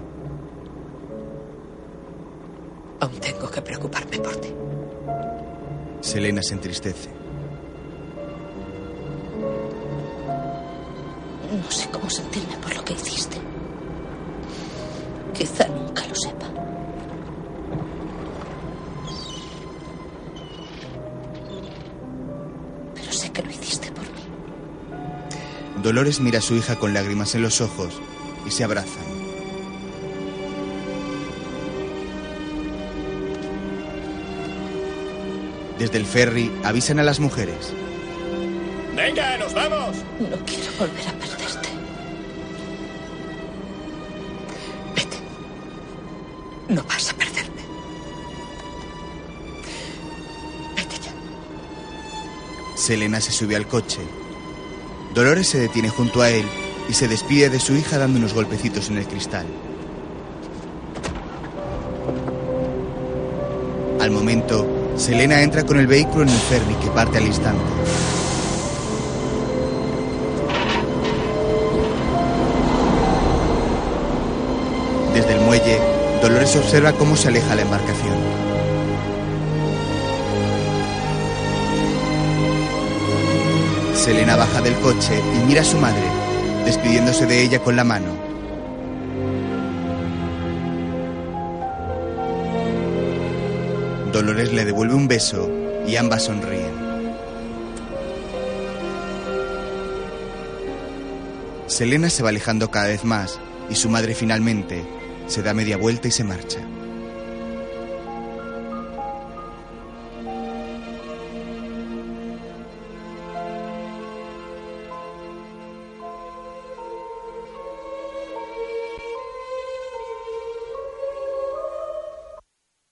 Selena se entristece. No sé cómo sentirme por lo que hiciste. Quizá nunca lo sepa. Pero sé que lo hiciste por mí. Dolores mira a su hija con lágrimas en los ojos y se abrazan. Desde el ferry avisan a las mujeres. ¡Venga, nos vamos! No quiero volver a perderte. No vas a perderme. Selena se sube al coche. Dolores se detiene junto a él y se despide de su hija dando unos golpecitos en el cristal. Al momento, Selena entra con el vehículo en el ferry que parte al instante. Desde el muelle, Dolores observa cómo se aleja la embarcación. Selena baja del coche y mira a su madre, despidiéndose de ella con la mano. Dolores le devuelve un beso y ambas sonríen. Selena se va alejando cada vez más y su madre finalmente se da media vuelta y se marcha.